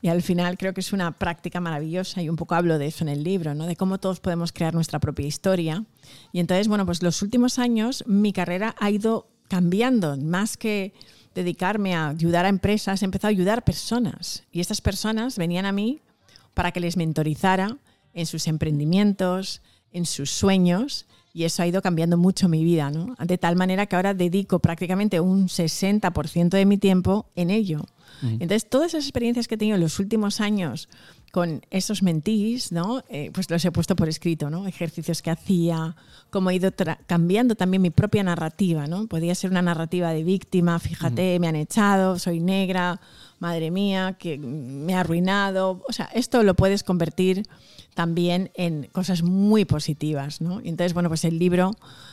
Y al final creo que es una práctica maravillosa y un poco hablo de eso en el libro, ¿no? De cómo todos podemos crear nuestra propia historia. Y entonces, bueno, pues los últimos años mi carrera ha ido cambiando, más que dedicarme a ayudar a empresas, he empezado a ayudar personas. Y estas personas venían a mí para que les mentorizara en sus emprendimientos, en sus sueños, y eso ha ido cambiando mucho mi vida, ¿no? De tal manera que ahora dedico prácticamente un 60% de mi tiempo en ello. Entonces, todas esas experiencias que he tenido en los últimos años con esos mentís, ¿no? Eh, pues los he puesto por escrito, ¿no? Ejercicios que hacía, cómo he ido cambiando también mi propia narrativa, ¿no? Podía ser una narrativa de víctima, fíjate, me han echado, soy negra, madre mía, que me ha arruinado. O sea, esto lo puedes convertir también en cosas muy positivas, ¿no? Y entonces, bueno, pues el libro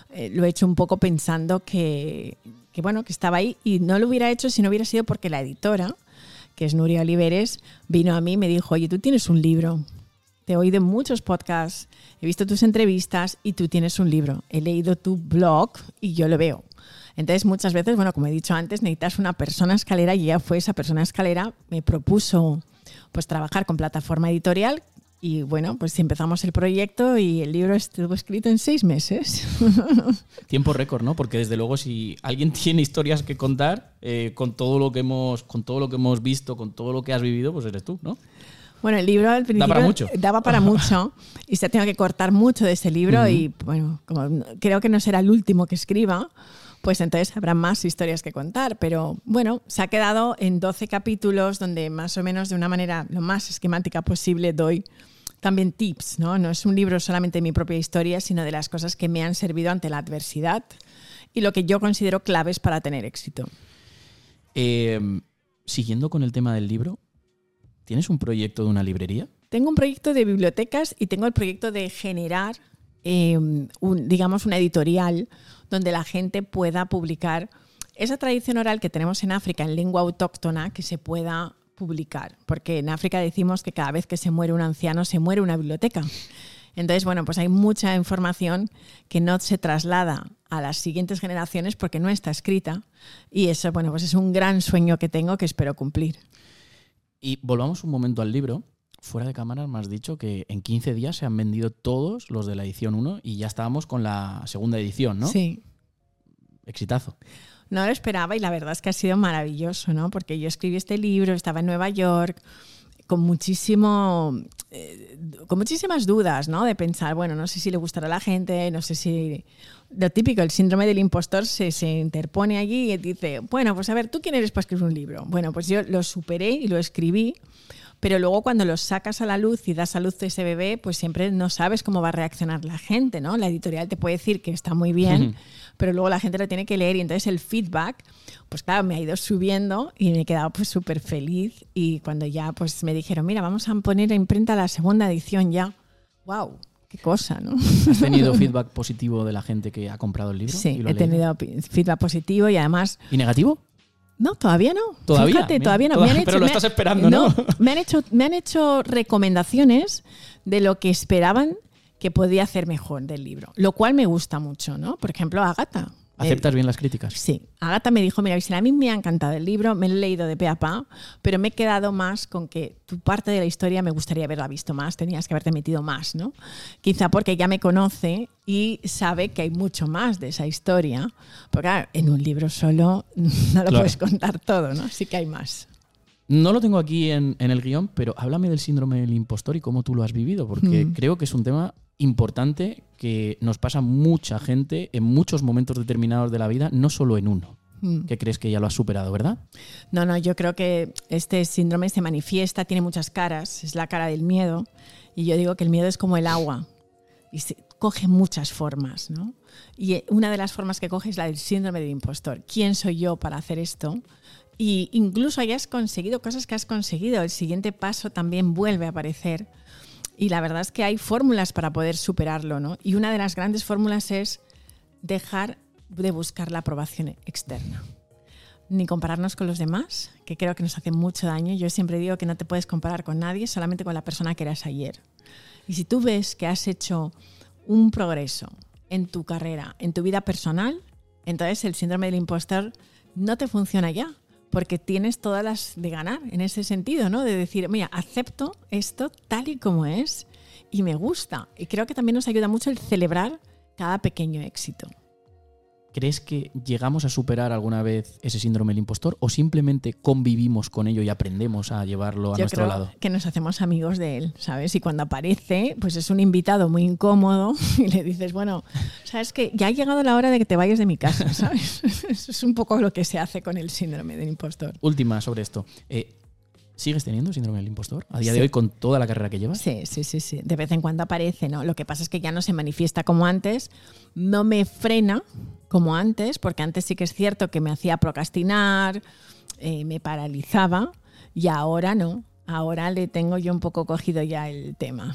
eh, lo he hecho un poco pensando que, que, bueno, que estaba ahí y no lo hubiera hecho si no hubiera sido porque la editora, que es Nuria Oliveres, vino a mí y me dijo, oye, tú tienes un libro. Te he oído muchos podcasts, he visto tus entrevistas y tú tienes un libro. He leído tu blog y yo lo veo. Entonces, muchas veces, bueno, como he dicho antes, necesitas una persona escalera y ella fue esa persona escalera. Me propuso pues trabajar con plataforma editorial y bueno, pues empezamos el proyecto y el libro estuvo escrito en seis meses. [LAUGHS] Tiempo récord, ¿no? Porque desde luego si alguien [LAUGHS] tiene historias que contar, eh, con todo lo que hemos, con todo lo que hemos visto, con todo lo que has vivido, pues eres tú, ¿no? Bueno, el libro al principio daba para mucho, daba para [LAUGHS] mucho y se ha tenido que cortar mucho de ese libro uh -huh. y bueno, como creo que no será el último que escriba, pues entonces habrá más historias que contar. Pero bueno, se ha quedado en 12 capítulos donde más o menos de una manera lo más esquemática posible doy también tips, ¿no? No es un libro solamente de mi propia historia, sino de las cosas que me han servido ante la adversidad y lo que yo considero claves para tener éxito. Eh, siguiendo con el tema del libro, ¿tienes un proyecto de una librería? Tengo un proyecto de bibliotecas y tengo el proyecto de generar, eh, un, digamos, una editorial donde la gente pueda publicar esa tradición oral que tenemos en África en lengua autóctona que se pueda publicar, porque en África decimos que cada vez que se muere un anciano se muere una biblioteca. Entonces, bueno, pues hay mucha información que no se traslada a las siguientes generaciones porque no está escrita y eso, bueno, pues es un gran sueño que tengo que espero cumplir. Y volvamos un momento al libro. Fuera de cámara me has dicho que en 15 días se han vendido todos los de la edición 1 y ya estábamos con la segunda edición, ¿no? Sí. Exitazo. No lo esperaba y la verdad es que ha sido maravilloso, ¿no? Porque yo escribí este libro, estaba en Nueva York, con muchísimo eh, con muchísimas dudas, ¿no? De pensar, bueno, no sé si le gustará a la gente, no sé si lo típico, el síndrome del impostor se, se interpone allí y dice, bueno, pues a ver, ¿tú quién eres para escribir un libro? Bueno, pues yo lo superé y lo escribí pero luego cuando los sacas a la luz y das a luz ese bebé, pues siempre no sabes cómo va a reaccionar la gente, ¿no? La editorial te puede decir que está muy bien, pero luego la gente lo tiene que leer y entonces el feedback, pues claro, me ha ido subiendo y me he quedado pues súper feliz y cuando ya pues me dijeron, mira, vamos a poner a imprenta la segunda edición ya, wow, qué cosa, ¿no? ¿Has tenido [LAUGHS] feedback positivo de la gente que ha comprado el libro? Sí, he tenido feedback positivo y además... ¿Y negativo? No, todavía no. Todavía. Fíjate, todavía no. me han [LAUGHS] hecho, pero lo estás esperando, ¿no? me, han hecho, me han hecho recomendaciones de lo que esperaban que podía hacer mejor del libro, lo cual me gusta mucho, ¿no? Por ejemplo, Agata. ¿Aceptas bien las críticas? Sí. Agata me dijo, mira, a mí me ha encantado el libro, me lo he leído de pe a pa, pero me he quedado más con que tu parte de la historia me gustaría haberla visto más, tenías que haberte metido más, ¿no? Quizá porque ya me conoce y sabe que hay mucho más de esa historia, porque en un libro solo [LAUGHS] no lo puedes contar todo, ¿no? Sí que hay más. No lo tengo aquí en, el guion, pero háblame del síndrome del impostor y cómo tú lo has vivido, porque mm. creo que es un tema importante que nos pasa mucha gente en muchos momentos determinados de la vida, no solo en uno. Mm. ¿Qué crees que ya lo has superado, verdad? No, no, yo creo que este síndrome se manifiesta, tiene muchas caras, es la cara del miedo, y yo digo que el miedo es como el agua, y coge muchas formas, ¿no? Y una de las formas que coge es la del síndrome del impostor. ¿Quién soy yo para hacer esto? Y incluso hayas conseguido cosas que has conseguido, el siguiente paso también vuelve a aparecer y la verdad es que hay fórmulas para poder superarlo, ¿no? Y una de las grandes fórmulas es dejar de buscar la aprobación externa. Ni compararnos con los demás, que creo que nos hace mucho daño. Yo siempre digo que no te puedes comparar con nadie, solamente con la persona que eras ayer. Y si tú ves que has hecho un progreso en tu carrera, en tu vida personal, entonces el síndrome del impostor no te funciona ya porque tienes todas las de ganar en ese sentido, ¿no? De decir, mira, acepto esto tal y como es y me gusta. Y creo que también nos ayuda mucho el celebrar cada pequeño éxito. ¿Crees que llegamos a superar alguna vez ese síndrome del impostor o simplemente convivimos con ello y aprendemos a llevarlo a nuestro lado? Que nos hacemos amigos de él, ¿sabes? Y cuando aparece, pues es un invitado muy incómodo [LAUGHS] y le dices, bueno, sabes que ya ha llegado la hora de que te vayas de mi casa, [LAUGHS] ¿sabes? Eso [LAUGHS] es un poco lo que se hace con el síndrome del impostor. Última sobre esto. Eh, ¿Sigues teniendo síndrome del impostor a día de hoy con toda la carrera que llevas? Sí, sí, sí, sí. De vez en cuando aparece, ¿no? Lo que pasa es que ya no se manifiesta como antes, no me frena como antes, porque antes sí que es cierto que me hacía procrastinar, eh, me paralizaba y ahora no. Ahora le tengo yo un poco cogido ya el tema.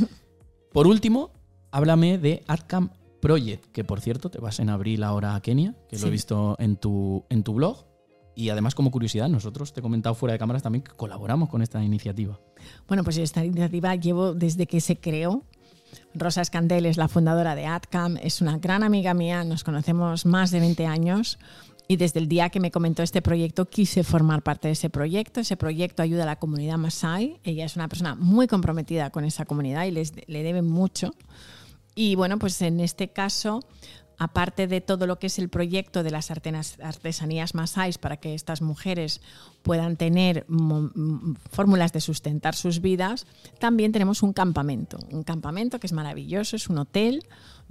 [LAUGHS] Por último, háblame de Arkham Project, que por cierto te vas en abril ahora a Kenia, que lo he visto en tu, en tu blog. Y además, como curiosidad, nosotros te he comentado fuera de cámaras también que colaboramos con esta iniciativa. Bueno, pues esta iniciativa llevo desde que se creó. Rosa Escandel es la fundadora de AdCam, es una gran amiga mía, nos conocemos más de 20 años y desde el día que me comentó este proyecto quise formar parte de ese proyecto. Ese proyecto ayuda a la comunidad Masai. Ella es una persona muy comprometida con esa comunidad y les, le debe mucho. Y bueno, pues en este caso aparte de todo lo que es el proyecto de las artesanías masáis para que estas mujeres puedan tener fórmulas de sustentar sus vidas, también tenemos un campamento, un campamento que es maravilloso, es un hotel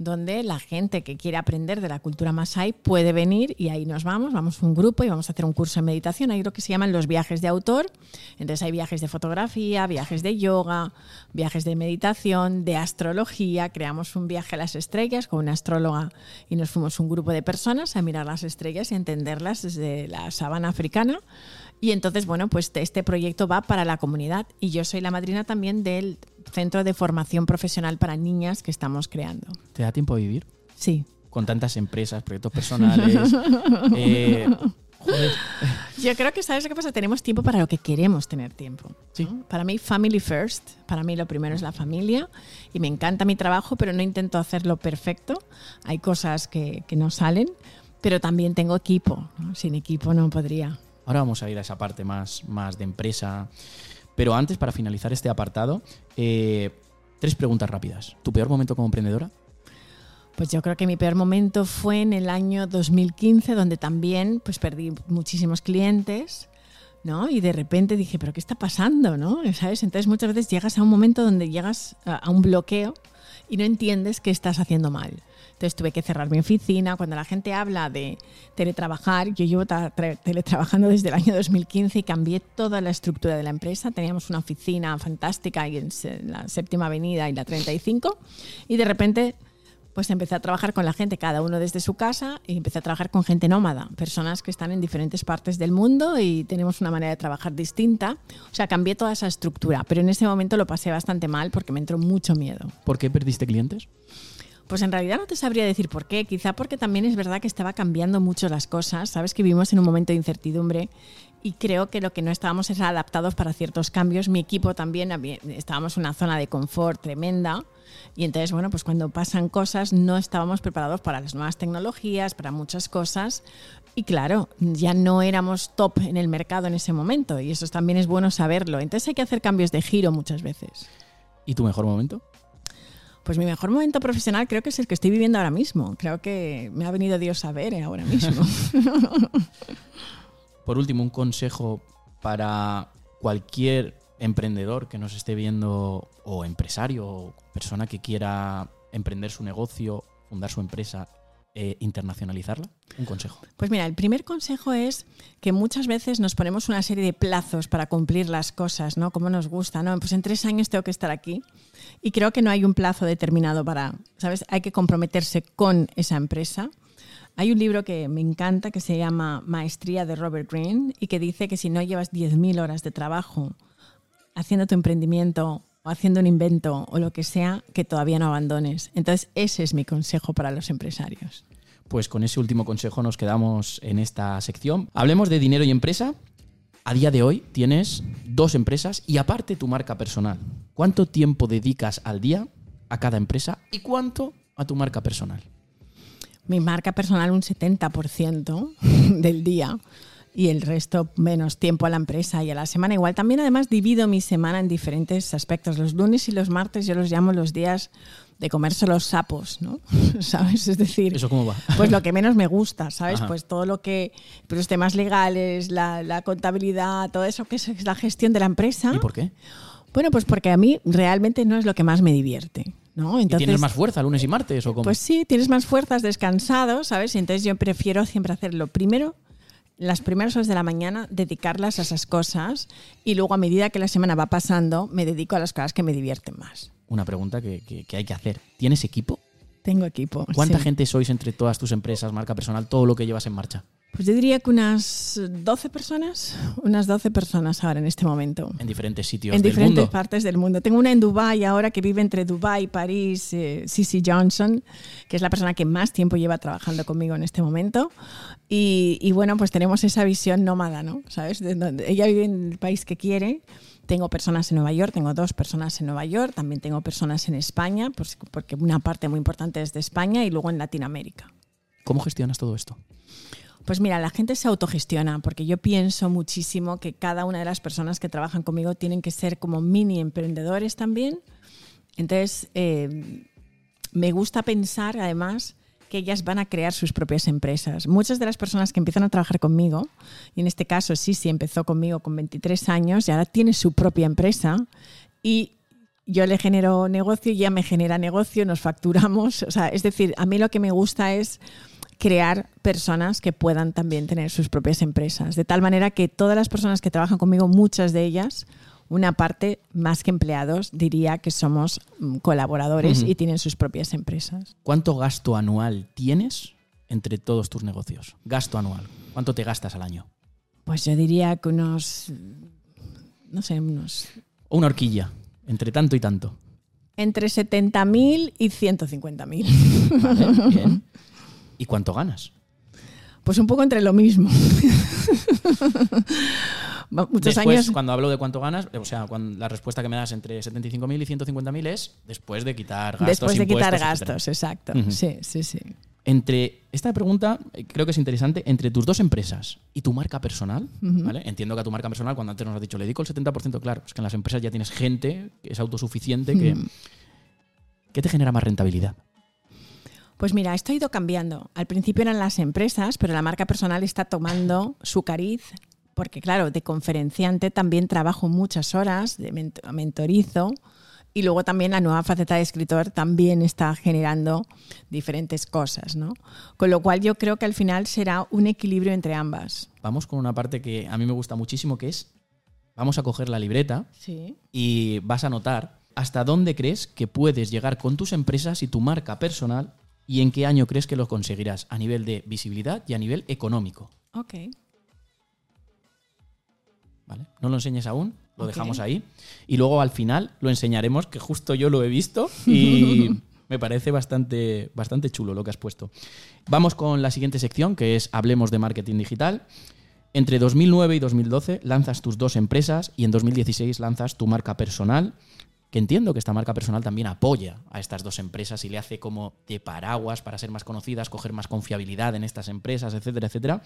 donde la gente que quiere aprender de la cultura masai puede venir y ahí nos vamos, vamos un grupo y vamos a hacer un curso de meditación, hay lo que se llaman los viajes de autor, entonces hay viajes de fotografía, viajes de yoga, viajes de meditación, de astrología, creamos un viaje a las estrellas con una astróloga y nos fuimos un grupo de personas a mirar las estrellas y entenderlas desde la sabana africana. Y entonces, bueno, pues este proyecto va para la comunidad y yo soy la madrina también del centro de formación profesional para niñas que estamos creando. ¿Te da tiempo a vivir? Sí. Con tantas empresas, proyectos personales. [LAUGHS] Eh, yo creo que, ¿sabes qué pasa? Tenemos tiempo para lo que queremos tener tiempo. Sí. Para mí, family first. Para mí, lo primero es la familia. Y me encanta mi trabajo, pero no intento hacerlo perfecto. Hay cosas que, que no salen. Pero también tengo equipo. Sin equipo no podría. Ahora vamos a ir a esa parte más, más de empresa. Pero antes, para finalizar este apartado, eh, tres preguntas rápidas. ¿Tu peor momento como emprendedora? Pues yo creo que mi peor momento fue en el año 2015, donde también pues, perdí muchísimos clientes, ¿no? Y de repente dije, ¿pero qué está pasando, no? ¿Sabes? Entonces muchas veces llegas a un momento donde llegas a, un bloqueo y no entiendes qué estás haciendo mal. Entonces tuve que cerrar mi oficina. Cuando la gente habla de teletrabajar, yo llevo tra- tra- teletrabajando desde el año 2015 y cambié toda la estructura de la empresa. Teníamos una oficina fantástica en la séptima avenida y la 35 y de repente pues empecé a trabajar con la gente, cada uno desde su casa, y empecé a trabajar con gente nómada, personas que están en diferentes partes del mundo y tenemos una manera de trabajar distinta. O sea, cambié toda esa estructura, pero en ese momento lo pasé bastante mal porque me entró mucho miedo. ¿Por qué perdiste clientes? Pues en realidad no te sabría decir por qué, quizá porque también es verdad que estaba cambiando mucho las cosas, sabes que vivimos en un momento de incertidumbre y creo que lo que no estábamos era adaptados para ciertos cambios. Mi equipo también, estábamos en una zona de confort tremenda y entonces, bueno, pues cuando pasan cosas no estábamos preparados para las nuevas tecnologías, para muchas cosas y claro, ya no éramos top en el mercado en ese momento y eso también es bueno saberlo. Entonces hay que hacer cambios de giro muchas veces. ¿Y tu mejor momento? Pues mi mejor momento profesional creo que es el que estoy viviendo ahora mismo. Creo que me ha venido Dios a ver eh, ahora mismo. [LAUGHS] Por último, un consejo para cualquier emprendedor que nos esté viendo o empresario o persona que quiera emprender su negocio, fundar su empresa, eh, internacionalizarla. Un consejo. Pues mira, el primer consejo es que muchas veces nos ponemos una serie de plazos para cumplir las cosas, ¿no? Como nos gusta, ¿no? Pues en tres años tengo que estar aquí. Y creo que no hay un plazo determinado para, ¿sabes? Hay que comprometerse con esa empresa. Hay un libro que me encanta que se llama Maestría de Robert Greene y que dice que si no llevas 10.000 horas de trabajo haciendo tu emprendimiento o haciendo un invento o lo que sea, que todavía no abandones. Entonces, ese es mi consejo para los empresarios. Pues con ese último consejo nos quedamos en esta sección. Hablemos de dinero y empresa. A día de hoy tienes dos empresas y aparte tu marca personal. ¿Cuánto tiempo dedicas al día a cada empresa y cuánto a tu marca personal? Mi marca personal un 70% [LAUGHS] del día y el resto menos tiempo a la empresa y a la semana. Igual también además divido mi semana en diferentes aspectos. Los lunes y los martes yo los llamo los días de comerse los sapos, ¿no? [LAUGHS] ¿Sabes? Es decir, ¿Eso cómo va? pues lo que menos me gusta, ¿sabes? Ajá. Pues todo lo que, pues los temas legales, la, la contabilidad, todo eso que es la gestión de la empresa. ¿Y por qué? Bueno, pues porque a mí realmente no es lo que más me divierte, ¿no? ¿Y Entonces, ¿Tienes más fuerza lunes y martes o cómo? pues sí, tienes más fuerzas descansado, ¿sabes? Y entonces yo prefiero siempre hacerlo primero, las primeras horas de la mañana, dedicarlas a esas cosas y luego a medida que la semana va pasando, me dedico a las cosas que me divierten más. Una pregunta que, que- que hay que hacer. ¿Tienes equipo? Tengo equipo. ¿Cuánta sí. gente sois entre todas tus empresas, marca personal, todo lo que llevas en marcha? Pues yo diría que unas 12 personas, unas 12 personas ahora en este momento. En diferentes sitios En del diferentes mundo. partes del mundo. Tengo una en Dubái ahora que vive entre Dubái, París, eh, Cici Johnson, que es la persona que más tiempo lleva trabajando conmigo en este momento. Y, y bueno, pues tenemos esa visión nómada, ¿no? ¿Sabes? De donde ella vive en el país que quiere. Tengo personas en Nueva York, tengo dos personas en Nueva York, también tengo personas en España, pues, porque una parte muy importante es de España y luego en Latinoamérica. ¿Cómo gestionas todo esto? Pues mira, la gente se autogestiona porque yo pienso muchísimo que cada una de las personas que trabajan conmigo tienen que ser como mini emprendedores también. Entonces, eh, me gusta pensar además que ellas van a crear sus propias empresas. Muchas de las personas que empiezan a trabajar conmigo, y en este caso sí empezó conmigo con 23 años y ahora tiene su propia empresa y yo le genero negocio y ella me genera negocio, nos facturamos. O sea, es decir, a mí lo que me gusta es crear personas que puedan también tener sus propias empresas. De tal manera que todas las personas que trabajan conmigo, muchas de ellas, una parte más que empleados, diría que somos mm, colaboradores y tienen sus propias empresas. ¿Cuánto gasto anual tienes entre todos tus negocios? Gasto anual. ¿Cuánto te gastas al año? Pues yo diría que unos, no sé, unos O una horquilla, entre tanto y tanto. entre 70.000 y 150.000. [LAUGHS] Vale, bien. [LAUGHS] ¿Y cuánto ganas? Pues un poco entre lo mismo. [LAUGHS] Muchos Después, años. cuando hablo de cuánto ganas, o sea, cuando la respuesta que me das entre 75.000 y 150.000 es después de quitar gastos, Después de quitar etcétera. gastos, exacto. Sí, sí, sí. Entre esta pregunta eh, creo que es interesante entre tus dos empresas y tu marca personal. ¿vale? Entiendo que a tu marca personal cuando antes nos has dicho le dedico el 70%, claro, es que en las empresas ya tienes gente que es autosuficiente que. ¿qué te genera más rentabilidad? Pues mira, esto ha ido cambiando. Al principio eran las empresas, pero la marca personal está tomando su cariz porque claro, de conferenciante también trabajo muchas horas, de mentorizo y luego también la nueva faceta de escritor también está generando diferentes cosas, ¿no? Con lo cual yo creo que al final será un equilibrio entre ambas. Vamos con una parte que a mí me gusta muchísimo, que es, vamos a coger la libreta y vas a notar hasta dónde crees que puedes llegar con tus empresas y tu marca personal y en qué año crees que lo conseguirás a nivel de visibilidad y a nivel económico. Ok. ¿Vale? No lo enseñes aún, lo dejamos ahí. Y luego al final lo enseñaremos, que justo yo lo he visto y [LAUGHS] me parece bastante, bastante chulo lo que has puesto. Vamos con la siguiente sección, que es Hablemos de Marketing Digital. Entre 2009 y 2012 lanzas tus dos empresas y en 2016 lanzas tu marca personal, que entiendo que esta marca personal también apoya a estas dos empresas y le hace como de paraguas para ser más conocidas, coger más confiabilidad en estas empresas, etcétera, etcétera.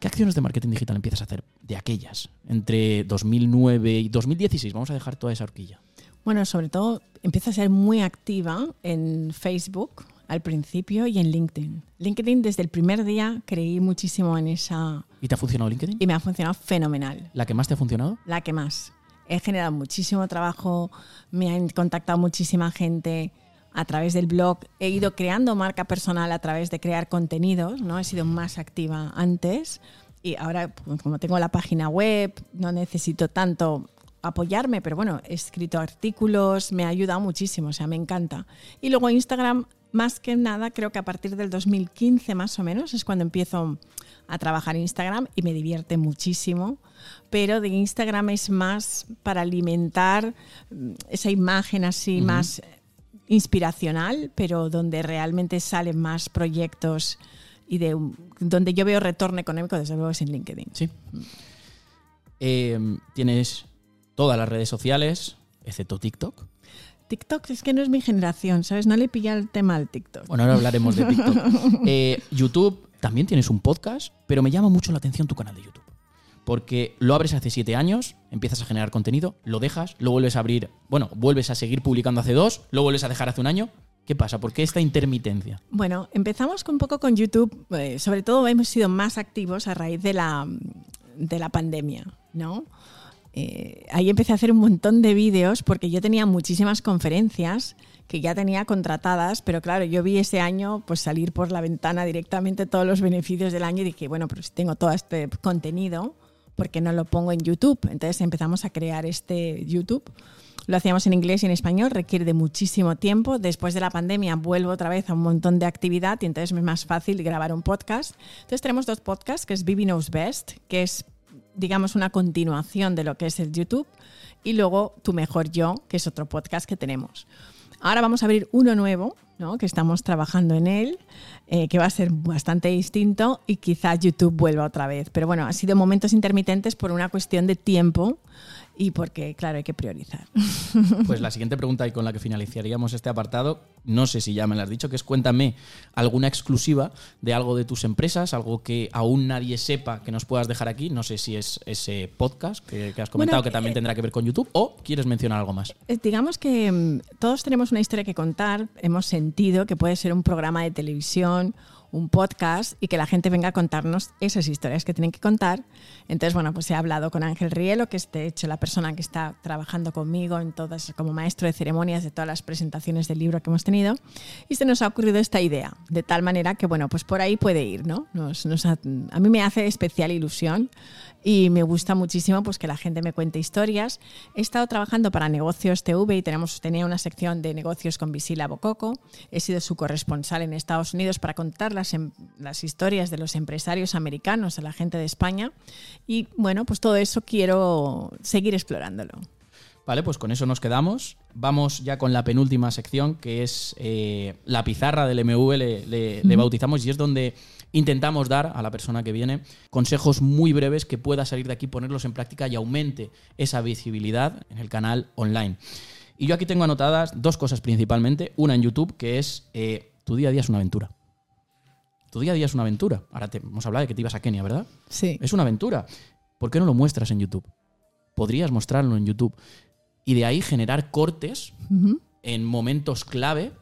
¿Qué acciones de marketing digital empiezas a hacer de aquellas entre 2009 y 2016? Vamos a dejar toda esa horquilla. Bueno, sobre todo empieza a ser muy activa en Facebook al principio y en LinkedIn. LinkedIn desde el primer día creí muchísimo en esa... ¿Y te ha funcionado LinkedIn? Y me ha funcionado fenomenal. ¿La que más te ha funcionado? La que más. He generado muchísimo trabajo, me han contactado muchísima gente a través del blog, he ido creando marca personal a través de crear contenidos, ¿no? He sido más activa antes y ahora pues, como tengo la página web, no necesito tanto apoyarme, pero bueno, he escrito artículos, me ha ayudado muchísimo, o sea, me encanta. Y luego Instagram, más que nada, creo que a partir del 2015 más o menos es cuando empiezo a trabajar Instagram y me divierte muchísimo, pero de Instagram es más para alimentar mm, esa imagen así más inspiracional, pero donde realmente salen más proyectos y de donde yo veo retorno económico, desde luego es en LinkedIn. Sí. Em, tienes todas las redes sociales, excepto TikTok. TikTok es que no es mi generación, ¿sabes? No le pilla el tema al TikTok. Bueno, ahora hablaremos de TikTok. [LAUGHS] Eh, YouTube, también tienes un podcast, pero me llama mucho la atención tu canal de YouTube porque lo abres hace siete años, empiezas a generar contenido, lo dejas, lo vuelves a abrir, bueno, vuelves a seguir publicando hace dos, lo vuelves a dejar hace un año. ¿Qué pasa? ¿Por qué esta intermitencia? Bueno, empezamos un poco con YouTube, eh, sobre todo hemos sido más activos a raíz de la, de la pandemia, ¿no? Eh, ahí empecé a hacer un montón de vídeos porque yo tenía muchísimas conferencias que ya tenía contratadas, pero claro, yo vi ese año pues salir por la ventana directamente todos los beneficios del año y dije, bueno, pero si tengo todo este contenido, porque no lo pongo en YouTube? Entonces empezamos a crear este YouTube. Lo hacíamos en inglés y en español, requiere de muchísimo tiempo. Después de la pandemia vuelvo otra vez a un montón de actividad y entonces es más fácil grabar un podcast. Entonces tenemos dos podcasts, que es Bibi Knows Best, que es digamos una continuación de lo que es el YouTube, y luego Tu Mejor Yo, que es otro podcast que tenemos. Ahora vamos a abrir uno nuevo, ¿no? que estamos trabajando en él, eh, que va a ser bastante distinto y quizá YouTube vuelva otra vez. Pero bueno, ha sido momentos intermitentes por una cuestión de tiempo y porque, claro, hay que priorizar. [LAUGHS] Pues la siguiente pregunta y con la que finalizaríamos este apartado, no sé si ya me lo has dicho, que es cuéntame alguna exclusiva de algo de tus empresas, algo que aún nadie sepa que nos puedas dejar aquí. No sé si es ese podcast que, has comentado que también eh, tendrá que ver con YouTube o quieres mencionar algo más. Eh, digamos que mm, todos tenemos una historia que contar, hemos sentido que puede ser un programa de televisión un podcast y que la gente venga a contarnos esas historias que tienen que contar. Entonces, bueno, pues he hablado con Ángel Rielo, que es de hecho la persona que está trabajando conmigo en todas, como maestro de ceremonias de todas las presentaciones del libro que hemos tenido, y se nos ha ocurrido esta idea, de tal manera que, bueno, pues por ahí puede ir, ¿no? a mí me hace especial ilusión y me gusta muchísimo pues que la gente me cuente historias. He estado trabajando para Negocios TV y tenemos, tenía una sección de negocios con Visila Bococo. He sido su corresponsal en Estados Unidos para contar las, em, las historias de los empresarios americanos a la gente de España. Y bueno, pues todo eso quiero seguir explorándolo. Vale, pues con eso nos quedamos. Vamos ya con la penúltima sección, que es eh, la pizarra del MV, le, bautizamos, y es donde intentamos dar a la persona que viene consejos muy breves que pueda salir de aquí, ponerlos en práctica y aumente esa visibilidad en el canal online. Y yo aquí tengo anotadas dos cosas principalmente. Una en YouTube, que es eh, tu día a día es una aventura. Tu día a día es una aventura. Ahora te, hemos hablado de que te ibas a Kenia, ¿verdad? Sí. Es una aventura. ¿Por qué no lo muestras en YouTube? Podrías mostrarlo en YouTube. Y de ahí generar cortes en momentos clave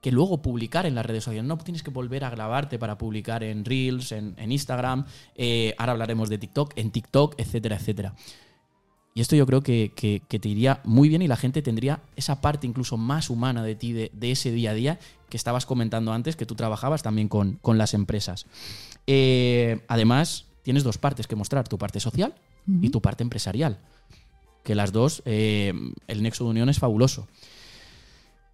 que luego publicar en las redes sociales. No tienes que volver a grabarte para publicar en Reels, en, en Instagram, eh, ahora hablaremos de TikTok, en TikTok, etcétera, etcétera. Y esto yo creo que, que- que te iría muy bien y la gente tendría esa parte incluso más humana de ti, de, de ese día a día que estabas comentando antes, que tú trabajabas también con, con las empresas. Eh, además, tienes dos partes que mostrar, tu parte social y tu parte empresarial. Que las dos, eh, el nexo de unión es fabuloso.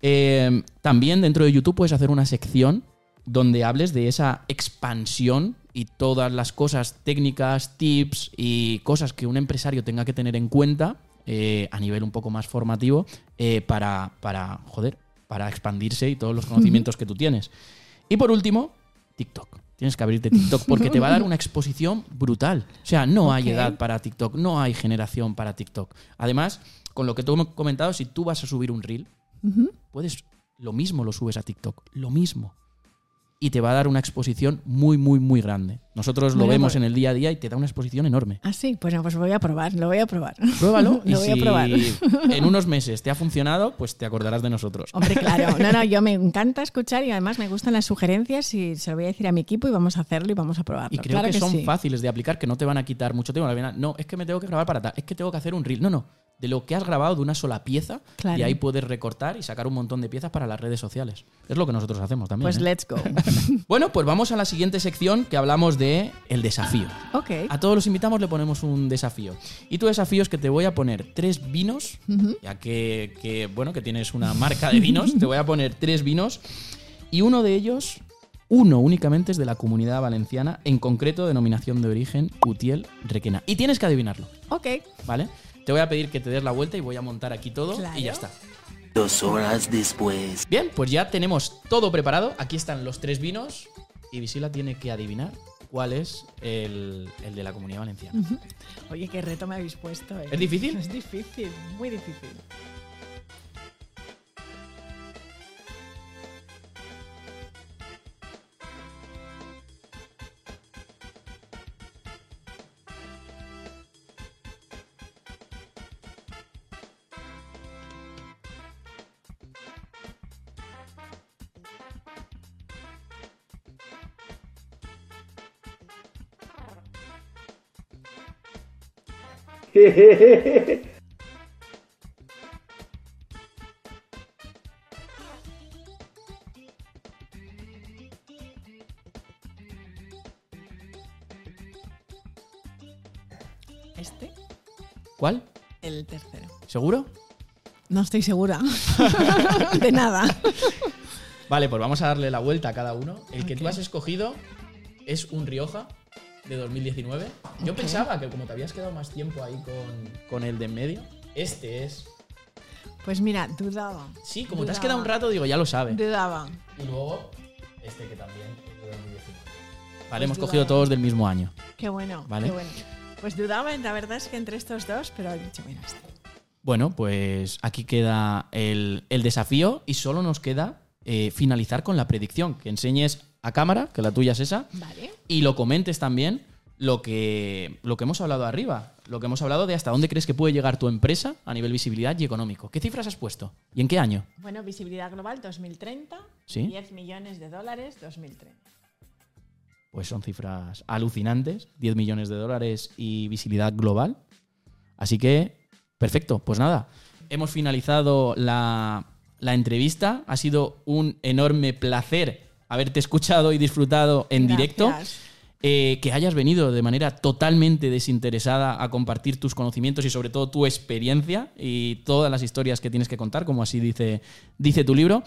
Eh, también dentro de YouTube puedes hacer una sección donde hables de esa expansión y todas las cosas técnicas, tips y cosas que un empresario tenga que tener en cuenta eh, a nivel un poco más formativo eh, para, para, joder, para expandirse y todos los conocimientos que tú tienes. Y por último, TikTok. Tienes que abrirte TikTok porque te va a dar [LAUGHS] una exposición brutal. O sea, no hay edad para TikTok, no hay generación para TikTok. Además, con lo que tú hemos comentado, si tú vas a subir un reel, puedes lo mismo lo subes a TikTok, lo mismo. Y te va a dar una exposición muy, muy, muy grande. Nosotros lo Bueno, vemos en el día a día y te da una exposición enorme. Ah, sí, pues, pues voy a probar, lo voy a probar. Pruébalo [LAUGHS] y lo voy si a probar. en unos meses te ha funcionado, pues te acordarás de nosotros. Hombre, claro. No, no, yo me [LAUGHS] encanta escuchar y además me gustan las sugerencias y se lo voy a decir a mi equipo y vamos a hacerlo y vamos a probarlo. Y creo Claro que, son sí. fáciles de aplicar, que no te van a quitar mucho tiempo. No, es que me tengo que grabar para tal, es que tengo que hacer un reel. No, no. De lo que has grabado de una sola pieza Claro. y ahí puedes recortar y sacar un montón de piezas para las redes sociales. Es lo que nosotros hacemos también. Pues ¿eh? let's go. [LAUGHS] Bueno, pues vamos a la siguiente sección que hablamos de el desafío. ok. A todos los invitamos le ponemos un desafío. Y tu desafío es que te voy a poner tres vinos, ya que, que, bueno, que tienes una marca de vinos, te voy a poner tres vinos y uno de ellos, uno únicamente es de la comunidad valenciana, en concreto denominación de origen Utiel Requena. Y tienes que adivinarlo, Ok. ¿vale? Te voy a pedir que te des la vuelta y voy a montar aquí todo Claro. y ya está. Dos horas después. Bien, pues ya tenemos todo preparado. Aquí están los tres vinos y Visila tiene que adivinar cuál es el, el de la comunidad valenciana. Oye, qué reto me habéis puesto. eh. ¿Es difícil? [LAUGHS] Es difícil, muy difícil. Este, ¿Cuál? el tercero. ¿Seguro? No estoy segura [LAUGHS] de nada. Vale, pues vamos a darle la vuelta a cada uno. El que tú has escogido es un Rioja de 2019. Yo Ok. pensaba que como te habías quedado más tiempo ahí con, con el de en medio, este es... Pues mira, dudaba. Sí, como te has Dudaba. quedado un rato, digo, ya lo sabe. Dudaba. Y luego este que también es de 2019. Vale, Pues hemos dudaba. cogido todos del mismo año. Qué bueno, Vale. qué bueno. Pues dudaba, la verdad es que entre estos dos, pero he dicho, mira, este. Bueno, pues aquí queda el, el desafío y solo nos queda eh, finalizar con la predicción. Que enseñes a cámara, que la tuya es esa, Vale. y lo comentes también lo que, lo que hemos hablado arriba. Lo que hemos hablado de hasta dónde crees que puede llegar tu empresa a nivel visibilidad y económico. ¿Qué cifras has puesto? ¿Y en qué año? Bueno, visibilidad global 2030, Sí. 10 millones de dólares 2030. Pues son cifras alucinantes, 10 millones de dólares y visibilidad global. Así que, perfecto, pues nada, hemos finalizado la, la entrevista. Ha sido un enorme placer haberte escuchado y disfrutado en directo. Eh, que hayas venido de manera totalmente desinteresada a compartir tus conocimientos y sobre todo tu experiencia y todas las historias que tienes que contar, como así dice, dice tu libro.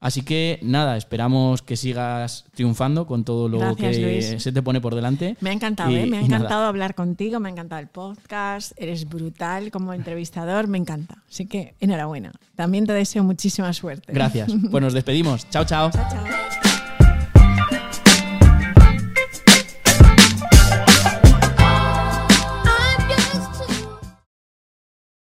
Así que nada, esperamos que sigas triunfando con todo lo Gracias, que Luis. se te pone por delante. Me ha encantado, Y- ¿eh? me ha nada. encantado hablar contigo, me ha encantado el podcast, eres brutal como entrevistador, me encanta. Así que enhorabuena. También te deseo muchísima suerte. Gracias. Pues nos despedimos. Chao, chao. Chao, chao.